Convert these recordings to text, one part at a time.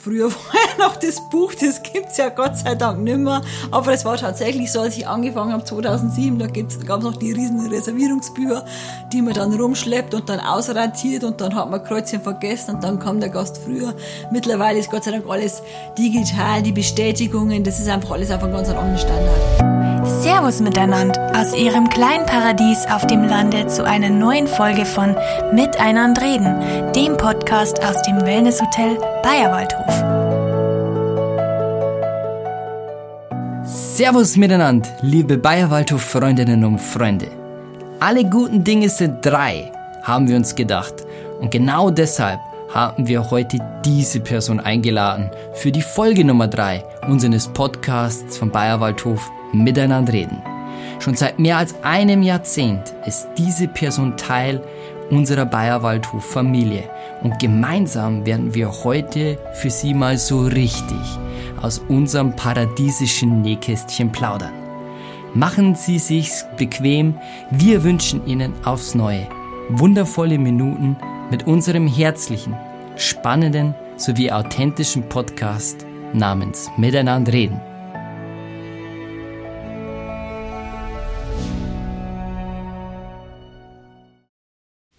Früher war ja noch das Buch, das gibt es ja Gott sei Dank nicht mehr. Aber es war tatsächlich so, als ich angefangen habe 2007, da gab es noch die riesen Reservierungsbücher, die man dann rumschleppt und dann ausratiert und dann hat man Kreuzchen vergessen und dann kam der Gast früher. Mittlerweile ist Gott sei Dank alles digital, die Bestätigungen, das ist einfach alles auf einem ganz anderen Standard. Servus miteinander aus Ihrem kleinen Paradies auf dem Lande zu einer neuen Folge von Miteinander reden, dem Podcast aus dem Wellnesshotel Bayerwaldhof. Servus miteinander, liebe Bayerwaldhof-Freundinnen und Freunde. Alle guten Dinge sind drei, haben wir uns gedacht. Und genau deshalb haben wir heute diese Person eingeladen für die Folge Nummer drei unseres Podcasts von Bayerwaldhof Miteinander reden. Schon seit mehr als einem Jahrzehnt ist diese Person Teil unserer Bayerwaldhof-Familie und gemeinsam werden wir heute für Sie mal so richtig aus unserem paradiesischen Nähkästchen plaudern. Machen Sie sich's bequem, wir wünschen Ihnen aufs Neue wundervolle Minuten mit unserem herzlichen, spannenden sowie authentischen Podcast namens Miteinander reden.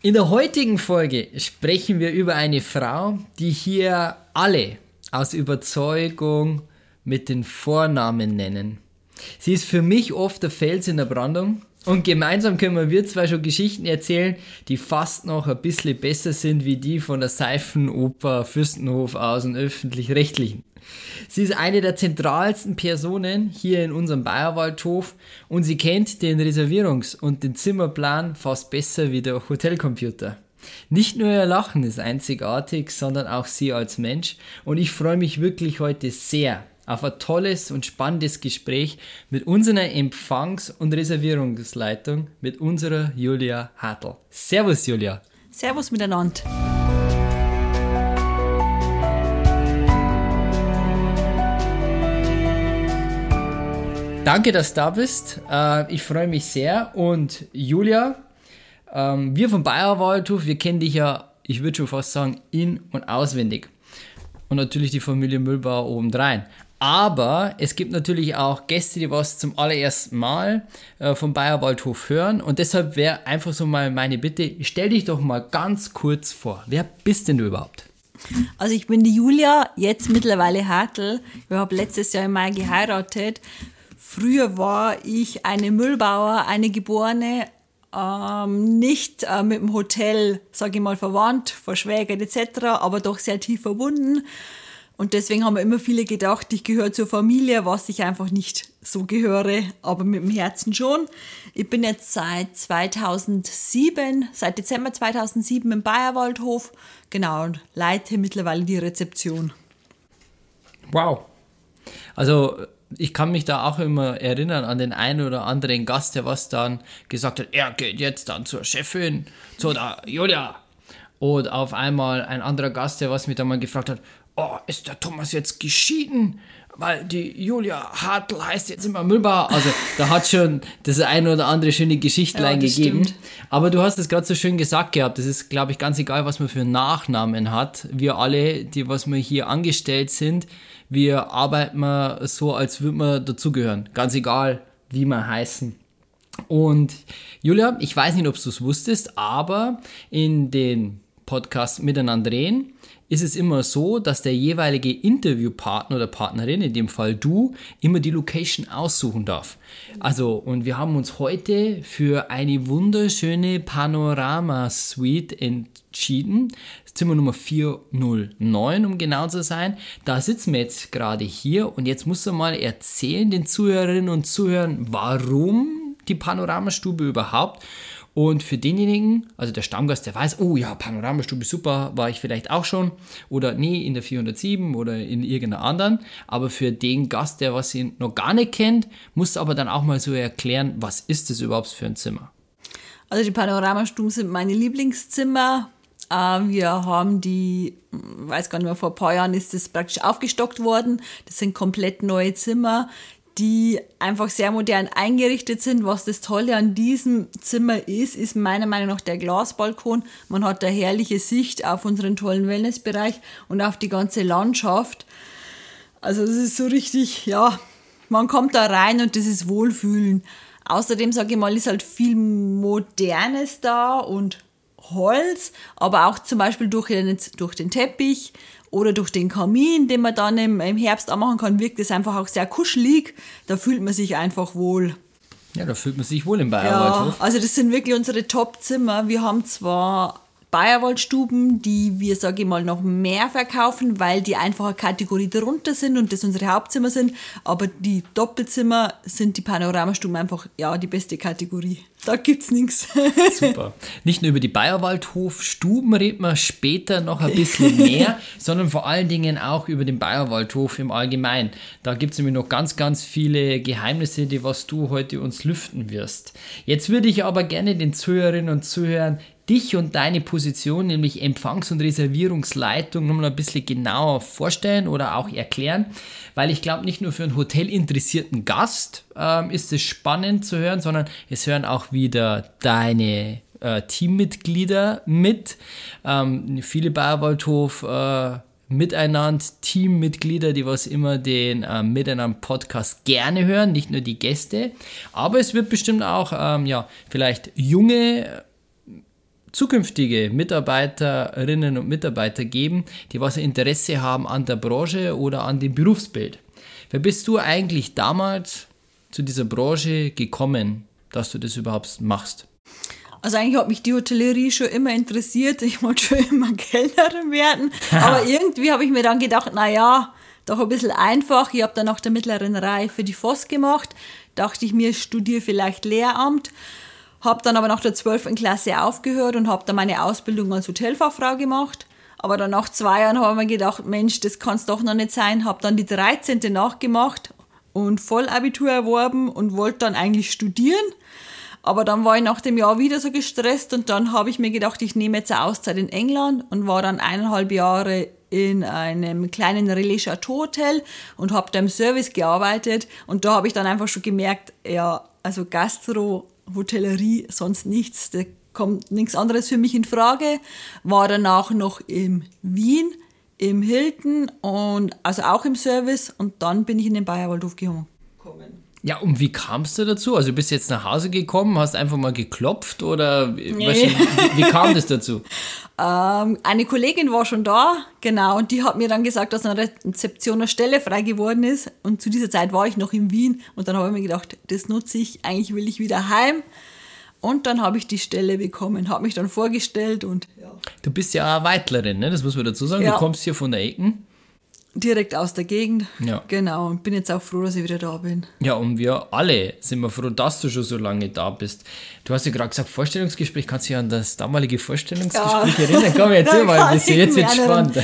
In der heutigen Folge sprechen wir über eine Frau, die hier alle aus Überzeugung mit den Vornamen nennen. Sie ist für mich oft der Fels in der Brandung und gemeinsam können wir zwar schon Geschichten erzählen, die fast noch ein bisschen besser sind wie die von der Seifenoper Fürstenhof aus und öffentlich-rechtlichen. Sie ist eine der zentralsten Personen hier in unserem Bayerwaldhof und sie kennt den Reservierungs- und den Zimmerplan fast besser wie der Hotelcomputer. Nicht nur ihr Lachen ist einzigartig, sondern auch sie als Mensch und ich freue mich wirklich heute sehr auf ein tolles und spannendes Gespräch mit unserer Empfangs- und Reservierungsleitung, mit unserer Julia Hartl. Servus Julia. Servus miteinander. Danke, dass du da bist. Äh, ich freue mich sehr. Und Julia, ähm, wir vom Bayerwaldhof, wir kennen dich ja, ich würde schon fast sagen, in- und auswendig. Und natürlich die Familie Müllbauer obendrein. Aber es gibt natürlich auch Gäste, die was zum allerersten Mal äh, vom Bayerwaldhof hören. Und deshalb wäre einfach so mal meine Bitte, stell dich doch mal ganz kurz vor. Wer bist denn du überhaupt? Also ich bin die Julia, jetzt mittlerweile Hartl. Ich habe letztes Jahr im Mai geheiratet. Früher war ich eine Müllbauer, eine Geborene, ähm, nicht äh, mit dem Hotel, sage ich mal, verwandt, verschwägert etc., aber doch sehr tief verbunden. Und deswegen haben immer viele gedacht, ich gehöre zur Familie, was ich einfach nicht so gehöre, aber mit dem Herzen schon. Ich bin jetzt seit 2007, seit Dezember 2007 im Bayerwaldhof, genau, und leite mittlerweile die Rezeption. Wow. Also ich kann mich da auch immer erinnern an den einen oder anderen Gast, der was dann gesagt hat, er geht jetzt dann zur Chefin, zu der Julia. Und auf einmal ein anderer Gast, der was mich dann mal gefragt hat, oh, ist der Thomas jetzt geschieden? Weil die Julia Hartl heißt jetzt immer Müllbauer. Also da hat schon das eine oder andere schöne Geschichtlein Ja, gegeben. stimmt. Aber du hast es gerade so schön gesagt gehabt. Das ist, glaube ich, ganz egal, was man für Nachnamen hat. Wir alle, die was wir hier angestellt sind, wir arbeiten mal so, als würden wir dazugehören. Ganz egal, wie wir heißen. Und Julia, ich weiß nicht, ob du es wusstest, aber in den Podcast Miteinander reden ist es immer so, dass der jeweilige Interviewpartner oder Partnerin, in dem Fall du, immer die Location aussuchen darf. Also, und wir haben uns heute für eine wunderschöne Panorama-Suite entschieden. Zimmer Nummer 409, um genau zu sein. Da sitzen wir jetzt gerade hier und jetzt musst du mal erzählen den Zuhörerinnen und Zuhörern, warum die Panoramastube überhaupt. Und für denjenigen, also der Stammgast, der weiß, oh ja, Panoramastube super, war ich vielleicht auch schon. Oder nee, in der 407 oder in irgendeiner anderen. Aber für den Gast, der was ihn noch gar nicht kennt, musst du aber dann auch mal so erklären, was ist das überhaupt für ein Zimmer? Also die Panoramastuben sind meine Lieblingszimmer. Äh, Wir haben die, weiß gar nicht mehr, vor ein paar Jahren ist das praktisch aufgestockt worden. Das sind komplett neue Zimmer, die einfach sehr modern eingerichtet sind. Was das Tolle an diesem Zimmer ist, ist meiner Meinung nach der Glasbalkon. Man hat eine herrliche Sicht auf unseren tollen Wellnessbereich und auf die ganze Landschaft. Also das ist so richtig, ja, man kommt da rein und das ist Wohlfühlen. Außerdem, sage ich mal, ist halt viel Modernes da und Holz, aber auch zum Beispiel durch den, durch den Teppich oder durch den Kamin, den man dann im, im Herbst anmachen kann, wirkt es einfach auch sehr kuschelig. Da fühlt man sich einfach wohl. Ja, da fühlt man sich wohl im Bayerwaldhof. Ja, also das sind wirklich unsere Top-Zimmer. Wir haben zwar Bayerwaldstuben, die wir, sage ich mal, noch mehr verkaufen, weil die einfach eine Kategorie darunter sind und das unsere Hauptzimmer sind. Aber die Doppelzimmer sind die Panoramastuben einfach, ja, die beste Kategorie. Da gibt's nichts. Super. Nicht nur über die Bayerwaldhof-Stuben reden wir später noch ein bisschen mehr, sondern vor allen Dingen auch über den Bayerwaldhof im Allgemeinen. Da gibt's nämlich noch ganz, ganz viele Geheimnisse, die was du heute uns lüften wirst. Jetzt würde ich aber gerne den Zuhörerinnen und Zuhörern dich und deine Position, nämlich Empfangs- und Reservierungsleitung, nochmal ein bisschen genauer vorstellen oder auch erklären, weil ich glaube, nicht nur für einen hotelinteressierten Gast ähm, ist es spannend zu hören, sondern es hören auch wieder deine äh, Teammitglieder mit. Ähm, viele Bayerwaldhof äh, miteinander, Teammitglieder, die was immer den äh, Miteinander Podcast gerne hören, nicht nur die Gäste, aber es wird bestimmt auch ähm, ja vielleicht junge zukünftige Mitarbeiterinnen und Mitarbeiter geben, die was Interesse haben an der Branche oder an dem Berufsbild. Wer bist du eigentlich damals zu dieser Branche gekommen, dass du das überhaupt machst? Also eigentlich hat mich die Hotellerie schon immer interessiert. Ich wollte schon immer Kellnerin werden. Aber irgendwie habe ich mir dann gedacht, na ja, doch ein bisschen einfach. Ich habe dann nach der mittleren Reife die FOS gemacht. Dachte ich mir, studiere vielleicht Lehramt. Habe dann aber nach der 12. Klasse aufgehört und habe dann meine Ausbildung als Hotelfachfrau gemacht. Aber dann nach zwei Jahren habe ich mir gedacht, Mensch, das kann es doch noch nicht sein. Habe dann die 13. nachgemacht und Vollabitur erworben und wollte dann eigentlich studieren. Aber dann war ich nach dem Jahr wieder so gestresst und dann habe ich mir gedacht, ich nehme jetzt eine Auszeit in England und war dann eineinhalb Jahre in einem kleinen Relais Chateau Hotel und habe da im Service gearbeitet und da habe ich dann einfach schon gemerkt, ja, also Gastro Hotellerie, sonst nichts. Da kommt nichts anderes für mich in Frage. War danach noch in Wien, im Hilton und also auch im Service und dann bin ich in den Bayerwaldhof gekommen. Ja, und wie kamst du dazu? Also du bist jetzt nach Hause gekommen, hast einfach mal geklopft oder nee. weißt du, wie, wie, kam das dazu? ähm, eine Kollegin war schon da, genau, und die hat mir dann gesagt, dass eine Rezeption eine Stelle frei geworden ist. Und zu dieser Zeit war ich noch in Wien und dann habe ich mir gedacht, das nutze ich, eigentlich will ich wieder heim. Und dann habe ich die Stelle bekommen, habe mich dann vorgestellt und ja. Du bist ja eine Weitlerin, ne? das muss man dazu sagen. Ja. Du kommst hier von der Ecken direkt aus der Gegend. Ja. Genau, und bin jetzt auch froh, dass ich wieder da bin. Ja, und wir alle sind wir froh, dass du schon so lange da bist. Du hast ja gerade gesagt, Vorstellungsgespräch. Kannst du dich an das damalige Vorstellungsgespräch ja. erinnern? Komm, erzähl mal ein bisschen, jetzt wird spannend.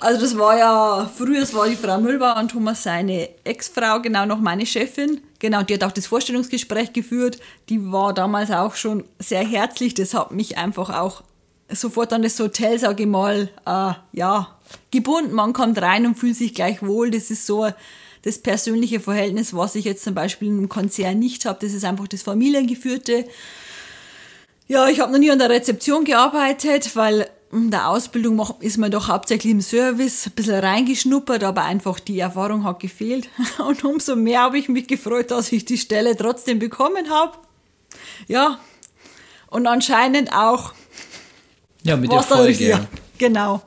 also das war ja, früher es war die Frau Müllbauer und Thomas seine Ex-Frau, genau noch meine Chefin. Genau, die hat auch das Vorstellungsgespräch geführt. Die war damals auch schon sehr herzlich. Das hat mich einfach auch sofort an das Hotel, sage ich mal, äh, ja, gebunden. Man kommt rein und fühlt sich gleich wohl. Das ist so das persönliche Verhältnis, was ich jetzt zum Beispiel in einem Konzern nicht habe. Das ist einfach das familiengeführte. Ja, ich habe noch nie an der Rezeption gearbeitet, weil in der Ausbildung ist man doch hauptsächlich im Service ein bisschen reingeschnuppert, aber einfach die Erfahrung hat gefehlt. Und umso mehr habe ich mich gefreut, dass ich die Stelle trotzdem bekommen habe. Ja, und anscheinend auch. Ja, mit der Folge. Genau.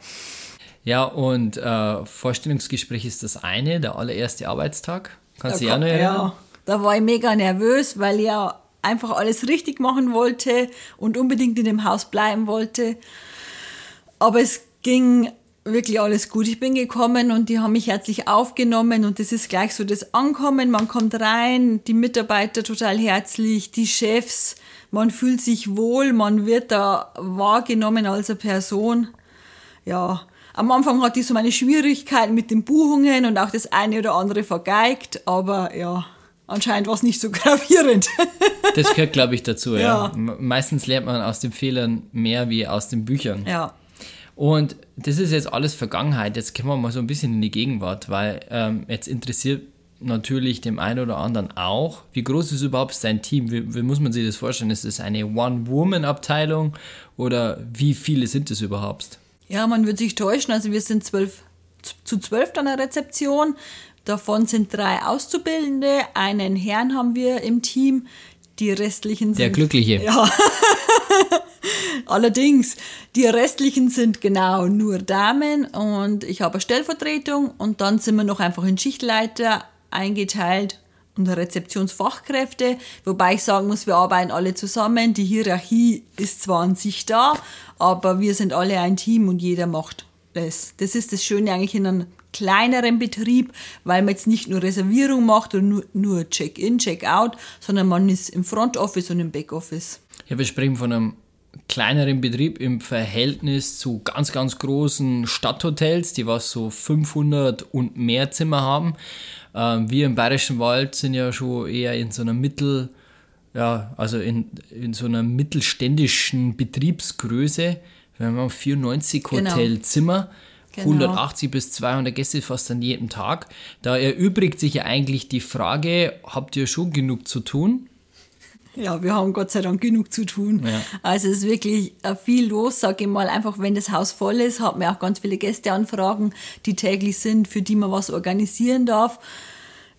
Ja, und äh, Vorstellungsgespräch ist das eine, der allererste Arbeitstag. Kannst du dich auch noch erinnern? Ja, da war ich mega nervös, weil ich ja einfach alles richtig machen wollte und unbedingt in dem Haus bleiben wollte. Aber es ging wirklich alles gut. Ich bin gekommen und die haben mich herzlich aufgenommen und das ist gleich so das Ankommen. Man kommt rein, die Mitarbeiter total herzlich, die Chefs, man fühlt sich wohl, man wird da wahrgenommen als eine Person. Ja, am Anfang hatte ich so meine Schwierigkeiten mit den Buchungen und auch das eine oder andere vergeigt, aber ja, anscheinend war es nicht so gravierend. das gehört, glaube ich, dazu, ja. ja. Meistens lernt man aus den Fehlern mehr wie aus den Büchern. Ja. Und das ist jetzt alles Vergangenheit. Jetzt kommen wir mal so ein bisschen in die Gegenwart, weil ähm, jetzt interessiert natürlich dem einen oder anderen auch. Wie groß ist überhaupt dein Team? Wie, wie muss man sich das vorstellen? Ist es eine One-Woman-Abteilung oder wie viele sind es überhaupt? Ja, man wird sich täuschen. Also wir sind zwölf, zu zwölf an der Rezeption. Davon sind drei Auszubildende. Einen Herrn haben wir im Team. Die restlichen sind. Der Glückliche. Ja. Allerdings, die restlichen sind genau nur Damen und ich habe eine Stellvertretung und dann sind wir noch einfach in Schichtleiter eingeteilt und Rezeptionsfachkräfte, wobei ich sagen muss, wir arbeiten alle zusammen. Die Hierarchie ist zwar an sich da, aber wir sind alle ein Team und jeder macht das. Das ist das Schöne eigentlich in einem kleineren Betrieb, weil man jetzt nicht nur Reservierung macht oder nur, nur Check-in, Check-out, sondern man ist im Front Office und im Back Office. Ja, wir sprechen von einem kleineren Betrieb im Verhältnis zu ganz, ganz großen Stadthotels, die was so 500 und mehr Zimmer haben. Ähm, wir im Bayerischen Wald sind ja schon eher in so einer Mittel, ja, also in, in so einer mittelständischen Betriebsgröße. Wir haben 94 genau. Hotelzimmer. Genau. 180 bis 200 Gäste fast an jedem Tag. Da erübrigt sich ja eigentlich die Frage, habt ihr schon genug zu tun? Ja, wir haben Gott sei Dank genug zu tun. Ja. Also es ist wirklich äh, viel los, sage ich mal. Einfach, wenn das Haus voll ist, hat man auch ganz viele Gästeanfragen, die täglich sind, für die man was organisieren darf.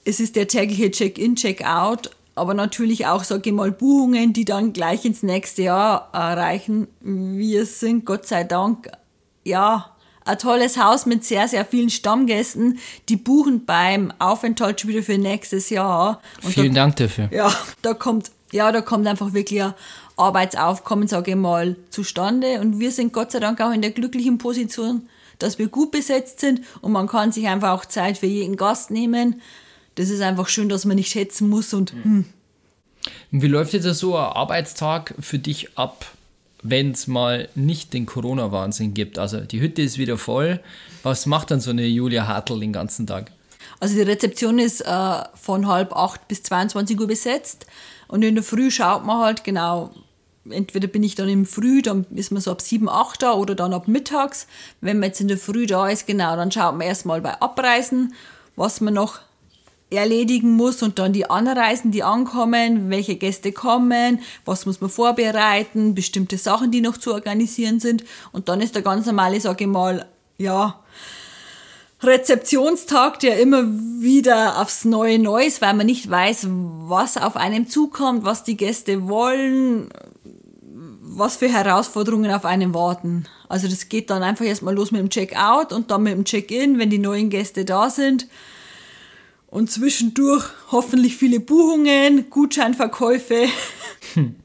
Es ist der tägliche Check-in, Check-out, aber natürlich auch, sage ich mal, Buchungen, die dann gleich ins nächste Jahr erreichen. Wir sind Gott sei Dank, ja, ein tolles Haus mit sehr, sehr vielen Stammgästen, die buchen beim Aufenthalt schon wieder für nächstes Jahr. Und Vielen da, Dank dafür. Ja, da kommt ja, da kommt einfach wirklich ein Arbeitsaufkommen, sage ich mal, zustande. Und wir sind Gott sei Dank auch in der glücklichen Position, dass wir gut besetzt sind und man kann sich einfach auch Zeit für jeden Gast nehmen. Das ist einfach schön, dass man nicht schätzen muss und hm. Wie läuft jetzt so ein Arbeitstag für dich ab, wenn es mal nicht den Corona-Wahnsinn gibt? Also die Hütte ist wieder voll. Was macht dann so eine Julia Hartl den ganzen Tag? Also die Rezeption ist äh, von halb acht bis 22 Uhr besetzt. Und in der Früh schaut man halt genau, entweder bin ich dann im Früh, dann ist man so ab 7, 8 da oder dann ab mittags. Wenn man jetzt in der Früh da ist, genau, dann schaut man erstmal bei Abreisen, was man noch erledigen muss und dann die Anreisen, die ankommen, welche Gäste kommen, was muss man vorbereiten, bestimmte Sachen, die noch zu organisieren sind. Und dann ist der ganz normale, sage ich mal, ja, Rezeptionstag, der immer wieder aufs Neue neu ist, weil man nicht weiß, was auf einem zukommt, was die Gäste wollen, was für Herausforderungen auf einen warten. Also das geht dann einfach erstmal los mit dem Check-out und dann mit dem Check-in, wenn die neuen Gäste da sind. Und zwischendurch hoffentlich viele Buchungen, Gutscheinverkäufe. Hm.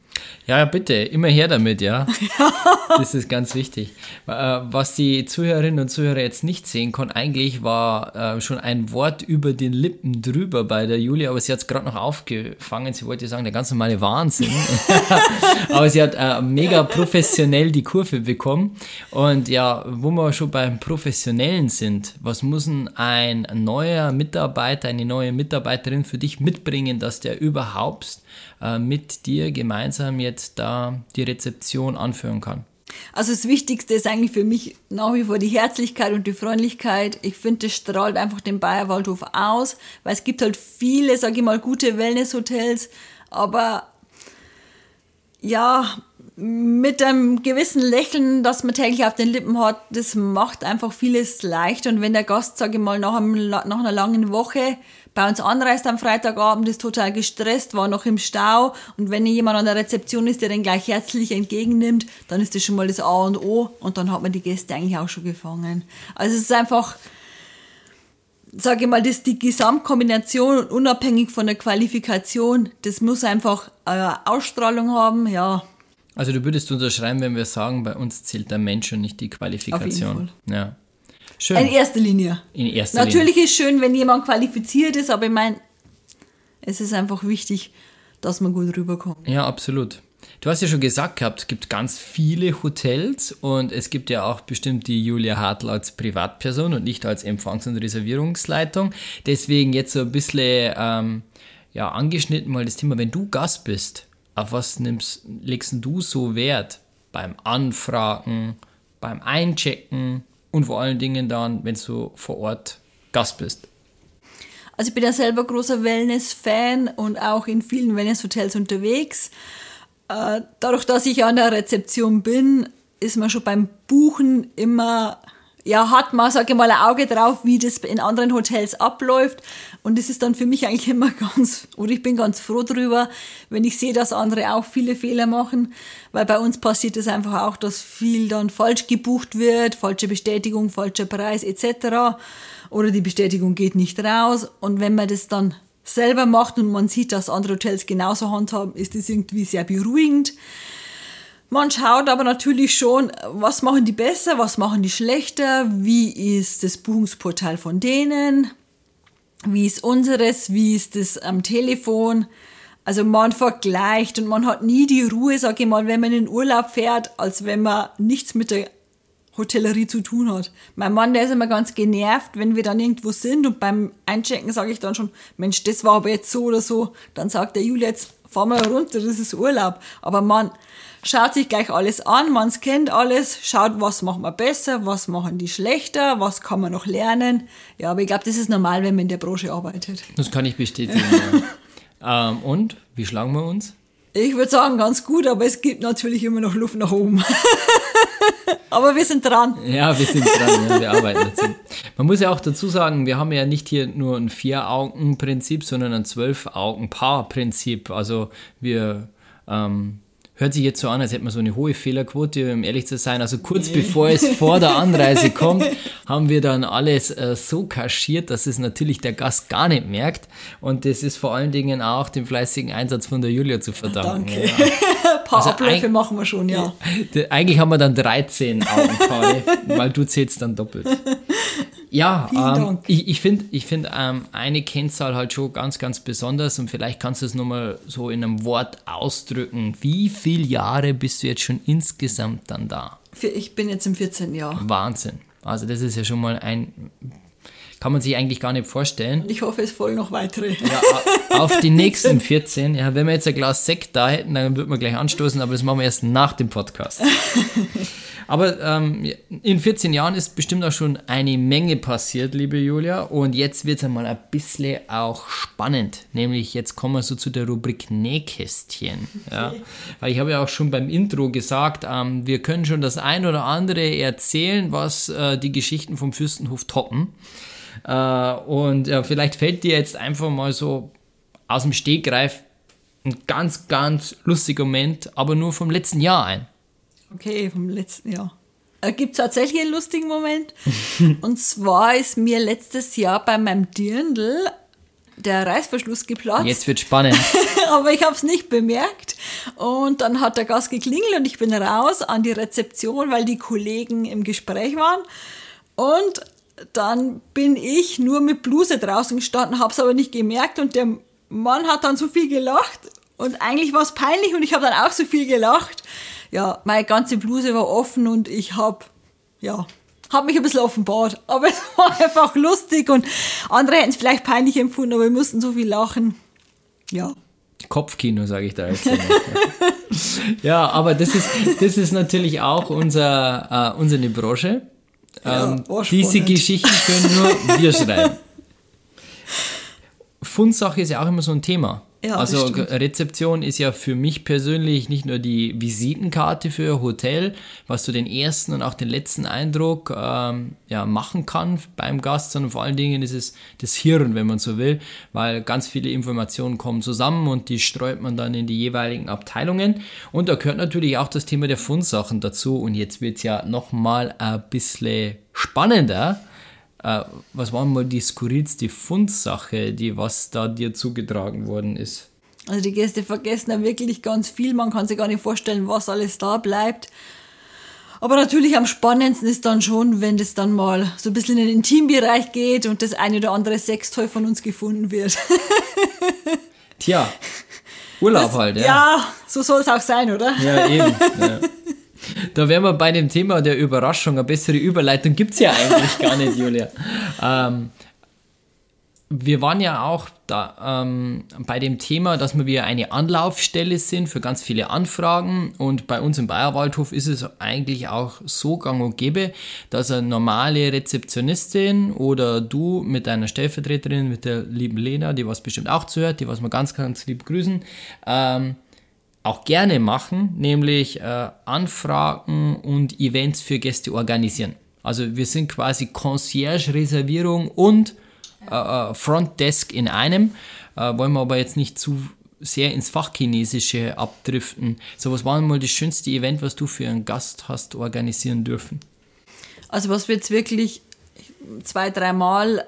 Ja, bitte, immer her damit, ja. ja. Das ist ganz wichtig. Äh, was die Zuhörerinnen und Zuhörer jetzt nicht sehen konnten, eigentlich war äh, schon ein Wort über den Lippen drüber bei der Julia, aber sie hat es gerade noch aufgefangen. Sie wollte sagen, der ganz normale Wahnsinn. aber sie hat äh, mega professionell die Kurve bekommen. Und ja, wo wir schon beim Professionellen sind, was muss ein neuer Mitarbeiter, eine neue Mitarbeiterin für dich mitbringen, dass der überhaupt äh, mit dir gemeinsam jetzt da die Rezeption anführen kann? Also das Wichtigste ist eigentlich für mich nach wie vor die Herzlichkeit und die Freundlichkeit. Ich finde, das strahlt einfach den Bayerwaldhof aus, weil es gibt halt viele, sage ich mal, gute Wellnesshotels, aber ja, mit einem gewissen Lächeln, das man täglich auf den Lippen hat, das macht einfach vieles leicht. Und wenn der Gast, sage ich mal, nach, einem, nach einer langen Woche bei uns anreist am Freitagabend, ist total gestresst, war noch im Stau und wenn jemand an der Rezeption ist, der den gleich herzlich entgegennimmt, dann ist das schon mal das A und O und dann hat man die Gäste eigentlich auch schon gefangen. Also es ist einfach, sage ich mal, das die Gesamtkombination unabhängig von der Qualifikation, das muss einfach äh, Ausstrahlung haben, ja. Also du würdest unterschreiben, wenn wir sagen, bei uns zählt der Mensch und nicht die Qualifikation. Auf jeden Fall. Ja. Schön. In erster Linie. In erster Natürlich Linie. ist schön, wenn jemand qualifiziert ist, aber ich meine, es ist einfach wichtig, dass man gut rüberkommt. Ja, absolut. Du hast ja schon gesagt gehabt, es gibt ganz viele Hotels und es gibt ja auch bestimmt die Julia Hartl als Privatperson und nicht als Empfangs- und Reservierungsleitung. Deswegen jetzt so ein bisschen ähm, ja, angeschnitten mal das Thema, wenn du Gast bist, auf was nimmst, legst du so Wert beim Anfragen, beim Einchecken, und vor allen Dingen dann, wenn du vor Ort Gast bist. Also ich bin ja selber großer Wellness-Fan und auch in vielen Wellness-Hotels unterwegs. Äh, dadurch, dass ich an der Rezeption bin, ist man schon beim Buchen immer, ja, hat man, sage ich mal, ein Auge drauf, wie das in anderen Hotels abläuft. Und es ist dann für mich eigentlich immer ganz, oder ich bin ganz froh drüber, wenn ich sehe, dass andere auch viele Fehler machen, weil bei uns passiert es einfach auch, dass viel dann falsch gebucht wird, falsche Bestätigung, falscher Preis etc. Oder die Bestätigung geht nicht raus. Und wenn man das dann selber macht und man sieht, dass andere Hotels genauso handhaben, ist das irgendwie sehr beruhigend. Man schaut aber natürlich schon, was machen die besser, was machen die schlechter, wie ist das Buchungsportal von denen, wie ist unseres, wie ist das am Telefon. Also man vergleicht und man hat nie die Ruhe, sage ich mal, wenn man in Urlaub fährt, als wenn man nichts mit der Hotellerie zu tun hat. Mein Mann, der ist immer ganz genervt, wenn wir dann irgendwo sind und beim Einchecken sage ich dann schon, Mensch, das war aber jetzt so oder so. Dann sagt der Julia, jetzt fahren wir runter, das ist Urlaub. Aber man schaut sich gleich alles an, man kennt alles, schaut, was machen wir besser, was machen die schlechter, was kann man noch lernen. Ja, aber ich glaube, das ist normal, wenn man in der Branche arbeitet. Das kann ich bestätigen. ja. ähm, und, wie schlagen wir uns? Ich würde sagen, ganz gut, aber es gibt natürlich immer noch Luft nach oben. aber wir sind dran. Ja, wir sind dran, ja, wir arbeiten dazu. Man muss ja auch dazu sagen, wir haben ja nicht hier nur ein Vier-Augen-Prinzip, sondern ein Zwölf-Augen-Paar-Prinzip. Also wir ähm, hört sich jetzt so an, als hätten wir so eine hohe Fehlerquote, um ehrlich zu sein. Also kurz bevor es vor der Anreise kommt, haben wir dann alles äh, so kaschiert, dass es natürlich der Gast gar nicht merkt. Und das ist vor allen Dingen auch dem fleißigen Einsatz von der Julia zu verdanken. Danke. Ja. Ein paar also Abläufe machen wir schon, ja. Eigentlich haben wir dann 13 Augenpaare, weil du zählst dann doppelt. Ja, ähm, ich, ich finde ich find, ähm, eine Kennzahl halt schon ganz, ganz besonders und vielleicht kannst du es nochmal so in einem Wort ausdrücken. Wie viele Jahre bist du jetzt schon insgesamt dann da? Ich bin jetzt im 14. Jahr. Wahnsinn. Also das ist ja schon mal ein, kann man sich eigentlich gar nicht vorstellen. Und ich hoffe, es folgen noch weitere. Ja, auf die nächsten 14. Ja, wenn wir jetzt ein Glas Sekt da hätten, dann würden wir gleich anstoßen, aber das machen wir erst nach dem Podcast. Aber ähm, in 14 Jahren ist bestimmt auch schon eine Menge passiert, liebe Julia. Und jetzt wird es einmal ein bisschen auch spannend. Nämlich jetzt kommen wir so zu der Rubrik Nähkästchen. Ja? Weil ich habe ja auch schon beim Intro gesagt, ähm, wir können schon das ein oder andere erzählen, was äh, die Geschichten vom Fürstenhof toppen. Äh, und ja, vielleicht fällt dir jetzt einfach mal so aus dem Stegreif ein ganz, ganz lustiger Moment, aber nur vom letzten Jahr ein. Okay, vom letzten Jahr. Es äh, gibt tatsächlich einen lustigen Moment. und zwar ist mir letztes Jahr bei meinem Dirndl der Reißverschluss geplatzt. Jetzt wird spannend. Aber ich habe es nicht bemerkt. Und dann hat der Gast geklingelt und ich bin raus an die Rezeption, weil die Kollegen im Gespräch waren. Und dann bin ich nur mit Bluse draußen gestanden, habe es aber nicht gemerkt und der Mann hat dann so viel gelacht und eigentlich war es peinlich und ich habe dann auch so viel gelacht ja, meine ganze Bluse war offen und ich habe, ja, habe mich ein bisschen offenbart. Aber es war einfach lustig und andere hätten es vielleicht peinlich empfunden, aber wir mussten so viel lachen. Ja. Kopfkino, sage ich da jetzt. ja, aber das ist, das ist natürlich auch unser, äh, unsere Branche. Ähm, ja, diese Geschichten können nur wir schreiben. Fundsache ist ja auch immer so ein Thema. Ja, also Rezeption ist ja für mich persönlich nicht nur die Visitenkarte für Hotel, was so den ersten und auch den letzten Eindruck ähm, ja, machen kann beim Gast, sondern vor allen Dingen ist es das Hirn, wenn man so will, weil ganz viele Informationen kommen zusammen und die streut man dann in die jeweiligen Abteilungen. Und da gehört natürlich auch das Thema der Fundsachen dazu. Und jetzt wird es ja nochmal ein bisschen spannender äh, was war mal die skurrilste Fundsache, die was da dir zugetragen worden ist? Also die Gäste vergessen da wirklich ganz viel. Man kann sich gar nicht vorstellen, was alles da bleibt. Aber natürlich am spannendsten ist dann schon, wenn das dann mal so ein bisschen in den Intimbereich geht und das eine oder andere Sextoy von uns gefunden wird. Tja, Urlaub das, halt, ja. Ja, so soll es auch sein, oder? Ja, eben. Ja. Da wären wir bei dem Thema der Überraschung. Eine bessere Überleitung gibt es ja eigentlich gar nicht, Julia. Ähm, wir waren ja auch da, ähm, bei dem Thema, dass wir eine Anlaufstelle sind für ganz viele Anfragen. Und bei uns im Bayerwaldhof ist es eigentlich auch so gang und gäbe, dass eine normale Rezeptionistin oder du mit deiner Stellvertreterin, mit der lieben Lena, die was bestimmt auch zuhört, die was wir ganz, ganz lieb grüßen, ähm, auch gerne machen, nämlich äh, Anfragen und Events für Gäste organisieren. Also wir sind quasi Concierge-Reservierung und äh, äh, Frontdesk in einem. Äh, wollen wir aber jetzt nicht zu sehr ins Fachchinesische abdriften. So, was war mal das schönste Event, was du für einen Gast hast organisieren dürfen? Also was wir jetzt wirklich zwei, dreimal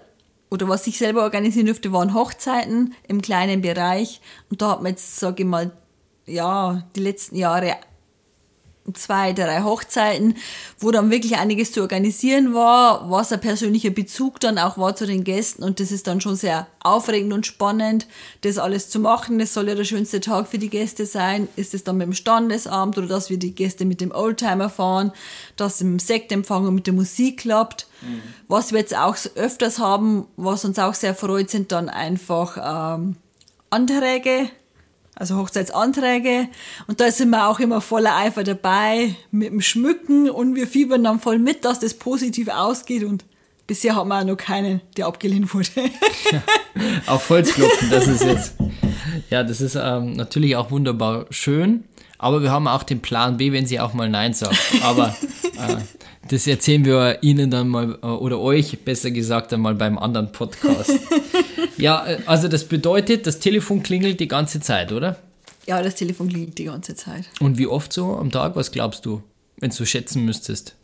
oder was ich selber organisieren durfte, waren Hochzeiten im kleinen Bereich. Und da hat man jetzt, sage ich mal, ja, die letzten Jahre zwei, drei Hochzeiten, wo dann wirklich einiges zu organisieren war, was ein persönlicher Bezug dann auch war zu den Gästen und das ist dann schon sehr aufregend und spannend, das alles zu machen. Das soll ja der schönste Tag für die Gäste sein. Ist es dann mit dem Standesamt oder dass wir die Gäste mit dem Oldtimer fahren, dass im Sektempfang und mit der Musik klappt. Mhm. Was wir jetzt auch öfters haben, was uns auch sehr freut, sind dann einfach ähm, Anträge also Hochzeitsanträge. Und da sind wir auch immer voller Eifer dabei mit dem Schmücken und wir fiebern dann voll mit, dass das positiv ausgeht und bisher wir auch noch keinen, der abgelehnt wurde. Ja, auf Holz klopfen, das ist jetzt. Ja, das ist ähm, natürlich auch wunderbar schön, aber wir haben auch den Plan B, wenn sie auch mal Nein sagt. Aber äh, das erzählen wir Ihnen dann mal, äh, oder euch besser gesagt einmal beim anderen Podcast. Ja, äh, also das bedeutet, das Telefon klingelt die ganze Zeit, oder? Ja, das Telefon klingelt die ganze Zeit. Und wie oft so am Tag? Was glaubst du, wenn du schätzen müsstest?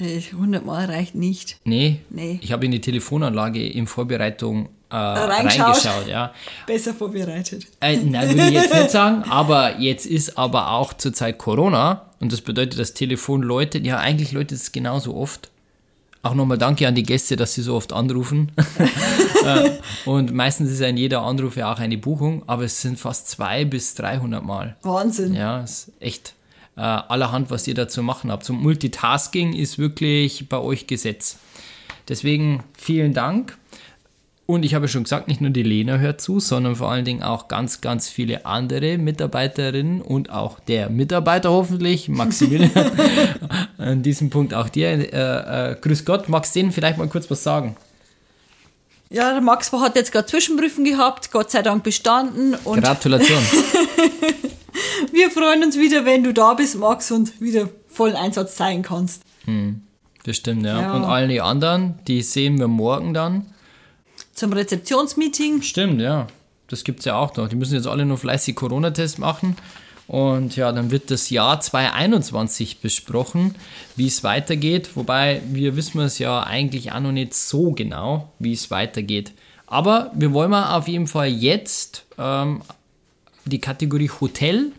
100 Mal reicht nicht. Nee, nee. ich habe in die Telefonanlage in Vorbereitung äh, reingeschaut. Ja. Besser vorbereitet. Äh, nein, würde ich jetzt nicht sagen, aber jetzt ist aber auch zurzeit Corona und das bedeutet, das Telefon läutet, ja eigentlich läutet es genauso oft. Auch nochmal danke an die Gäste, dass sie so oft anrufen. Äh, und meistens ist ja in jeder Anruf ja auch eine Buchung, aber es sind fast 200 bis 300 Mal. Wahnsinn. Ja, ist echt äh, allerhand, was ihr dazu machen habt. Zum Multitasking ist wirklich bei euch Gesetz. Deswegen vielen Dank. Und ich habe schon gesagt, nicht nur die Lena hört zu, sondern vor allen Dingen auch ganz, ganz viele andere Mitarbeiterinnen und auch der Mitarbeiter hoffentlich, Maximilian. An diesem Punkt auch dir. Äh, äh, grüß Gott, magst du denen vielleicht mal kurz was sagen? Ja, der Max hat jetzt gerade Zwischenprüfen gehabt, Gott sei Dank bestanden. Und Gratulation. wir freuen uns wieder, wenn du da bist, Max, und wieder vollen Einsatz zeigen kannst. Hm, das stimmt, ja. ja. Und alle anderen, die sehen wir morgen dann zum Rezeptionsmeeting. Stimmt, ja. Das gibt es ja auch noch. Die müssen jetzt alle nur fleißig Corona-Test machen. Und ja, dann wird das Jahr 2021 besprochen, wie es weitergeht. Wobei wir wissen es ja eigentlich auch noch nicht so genau, wie es weitergeht. Aber wir wollen mal auf jeden Fall jetzt ähm, die Kategorie Hotel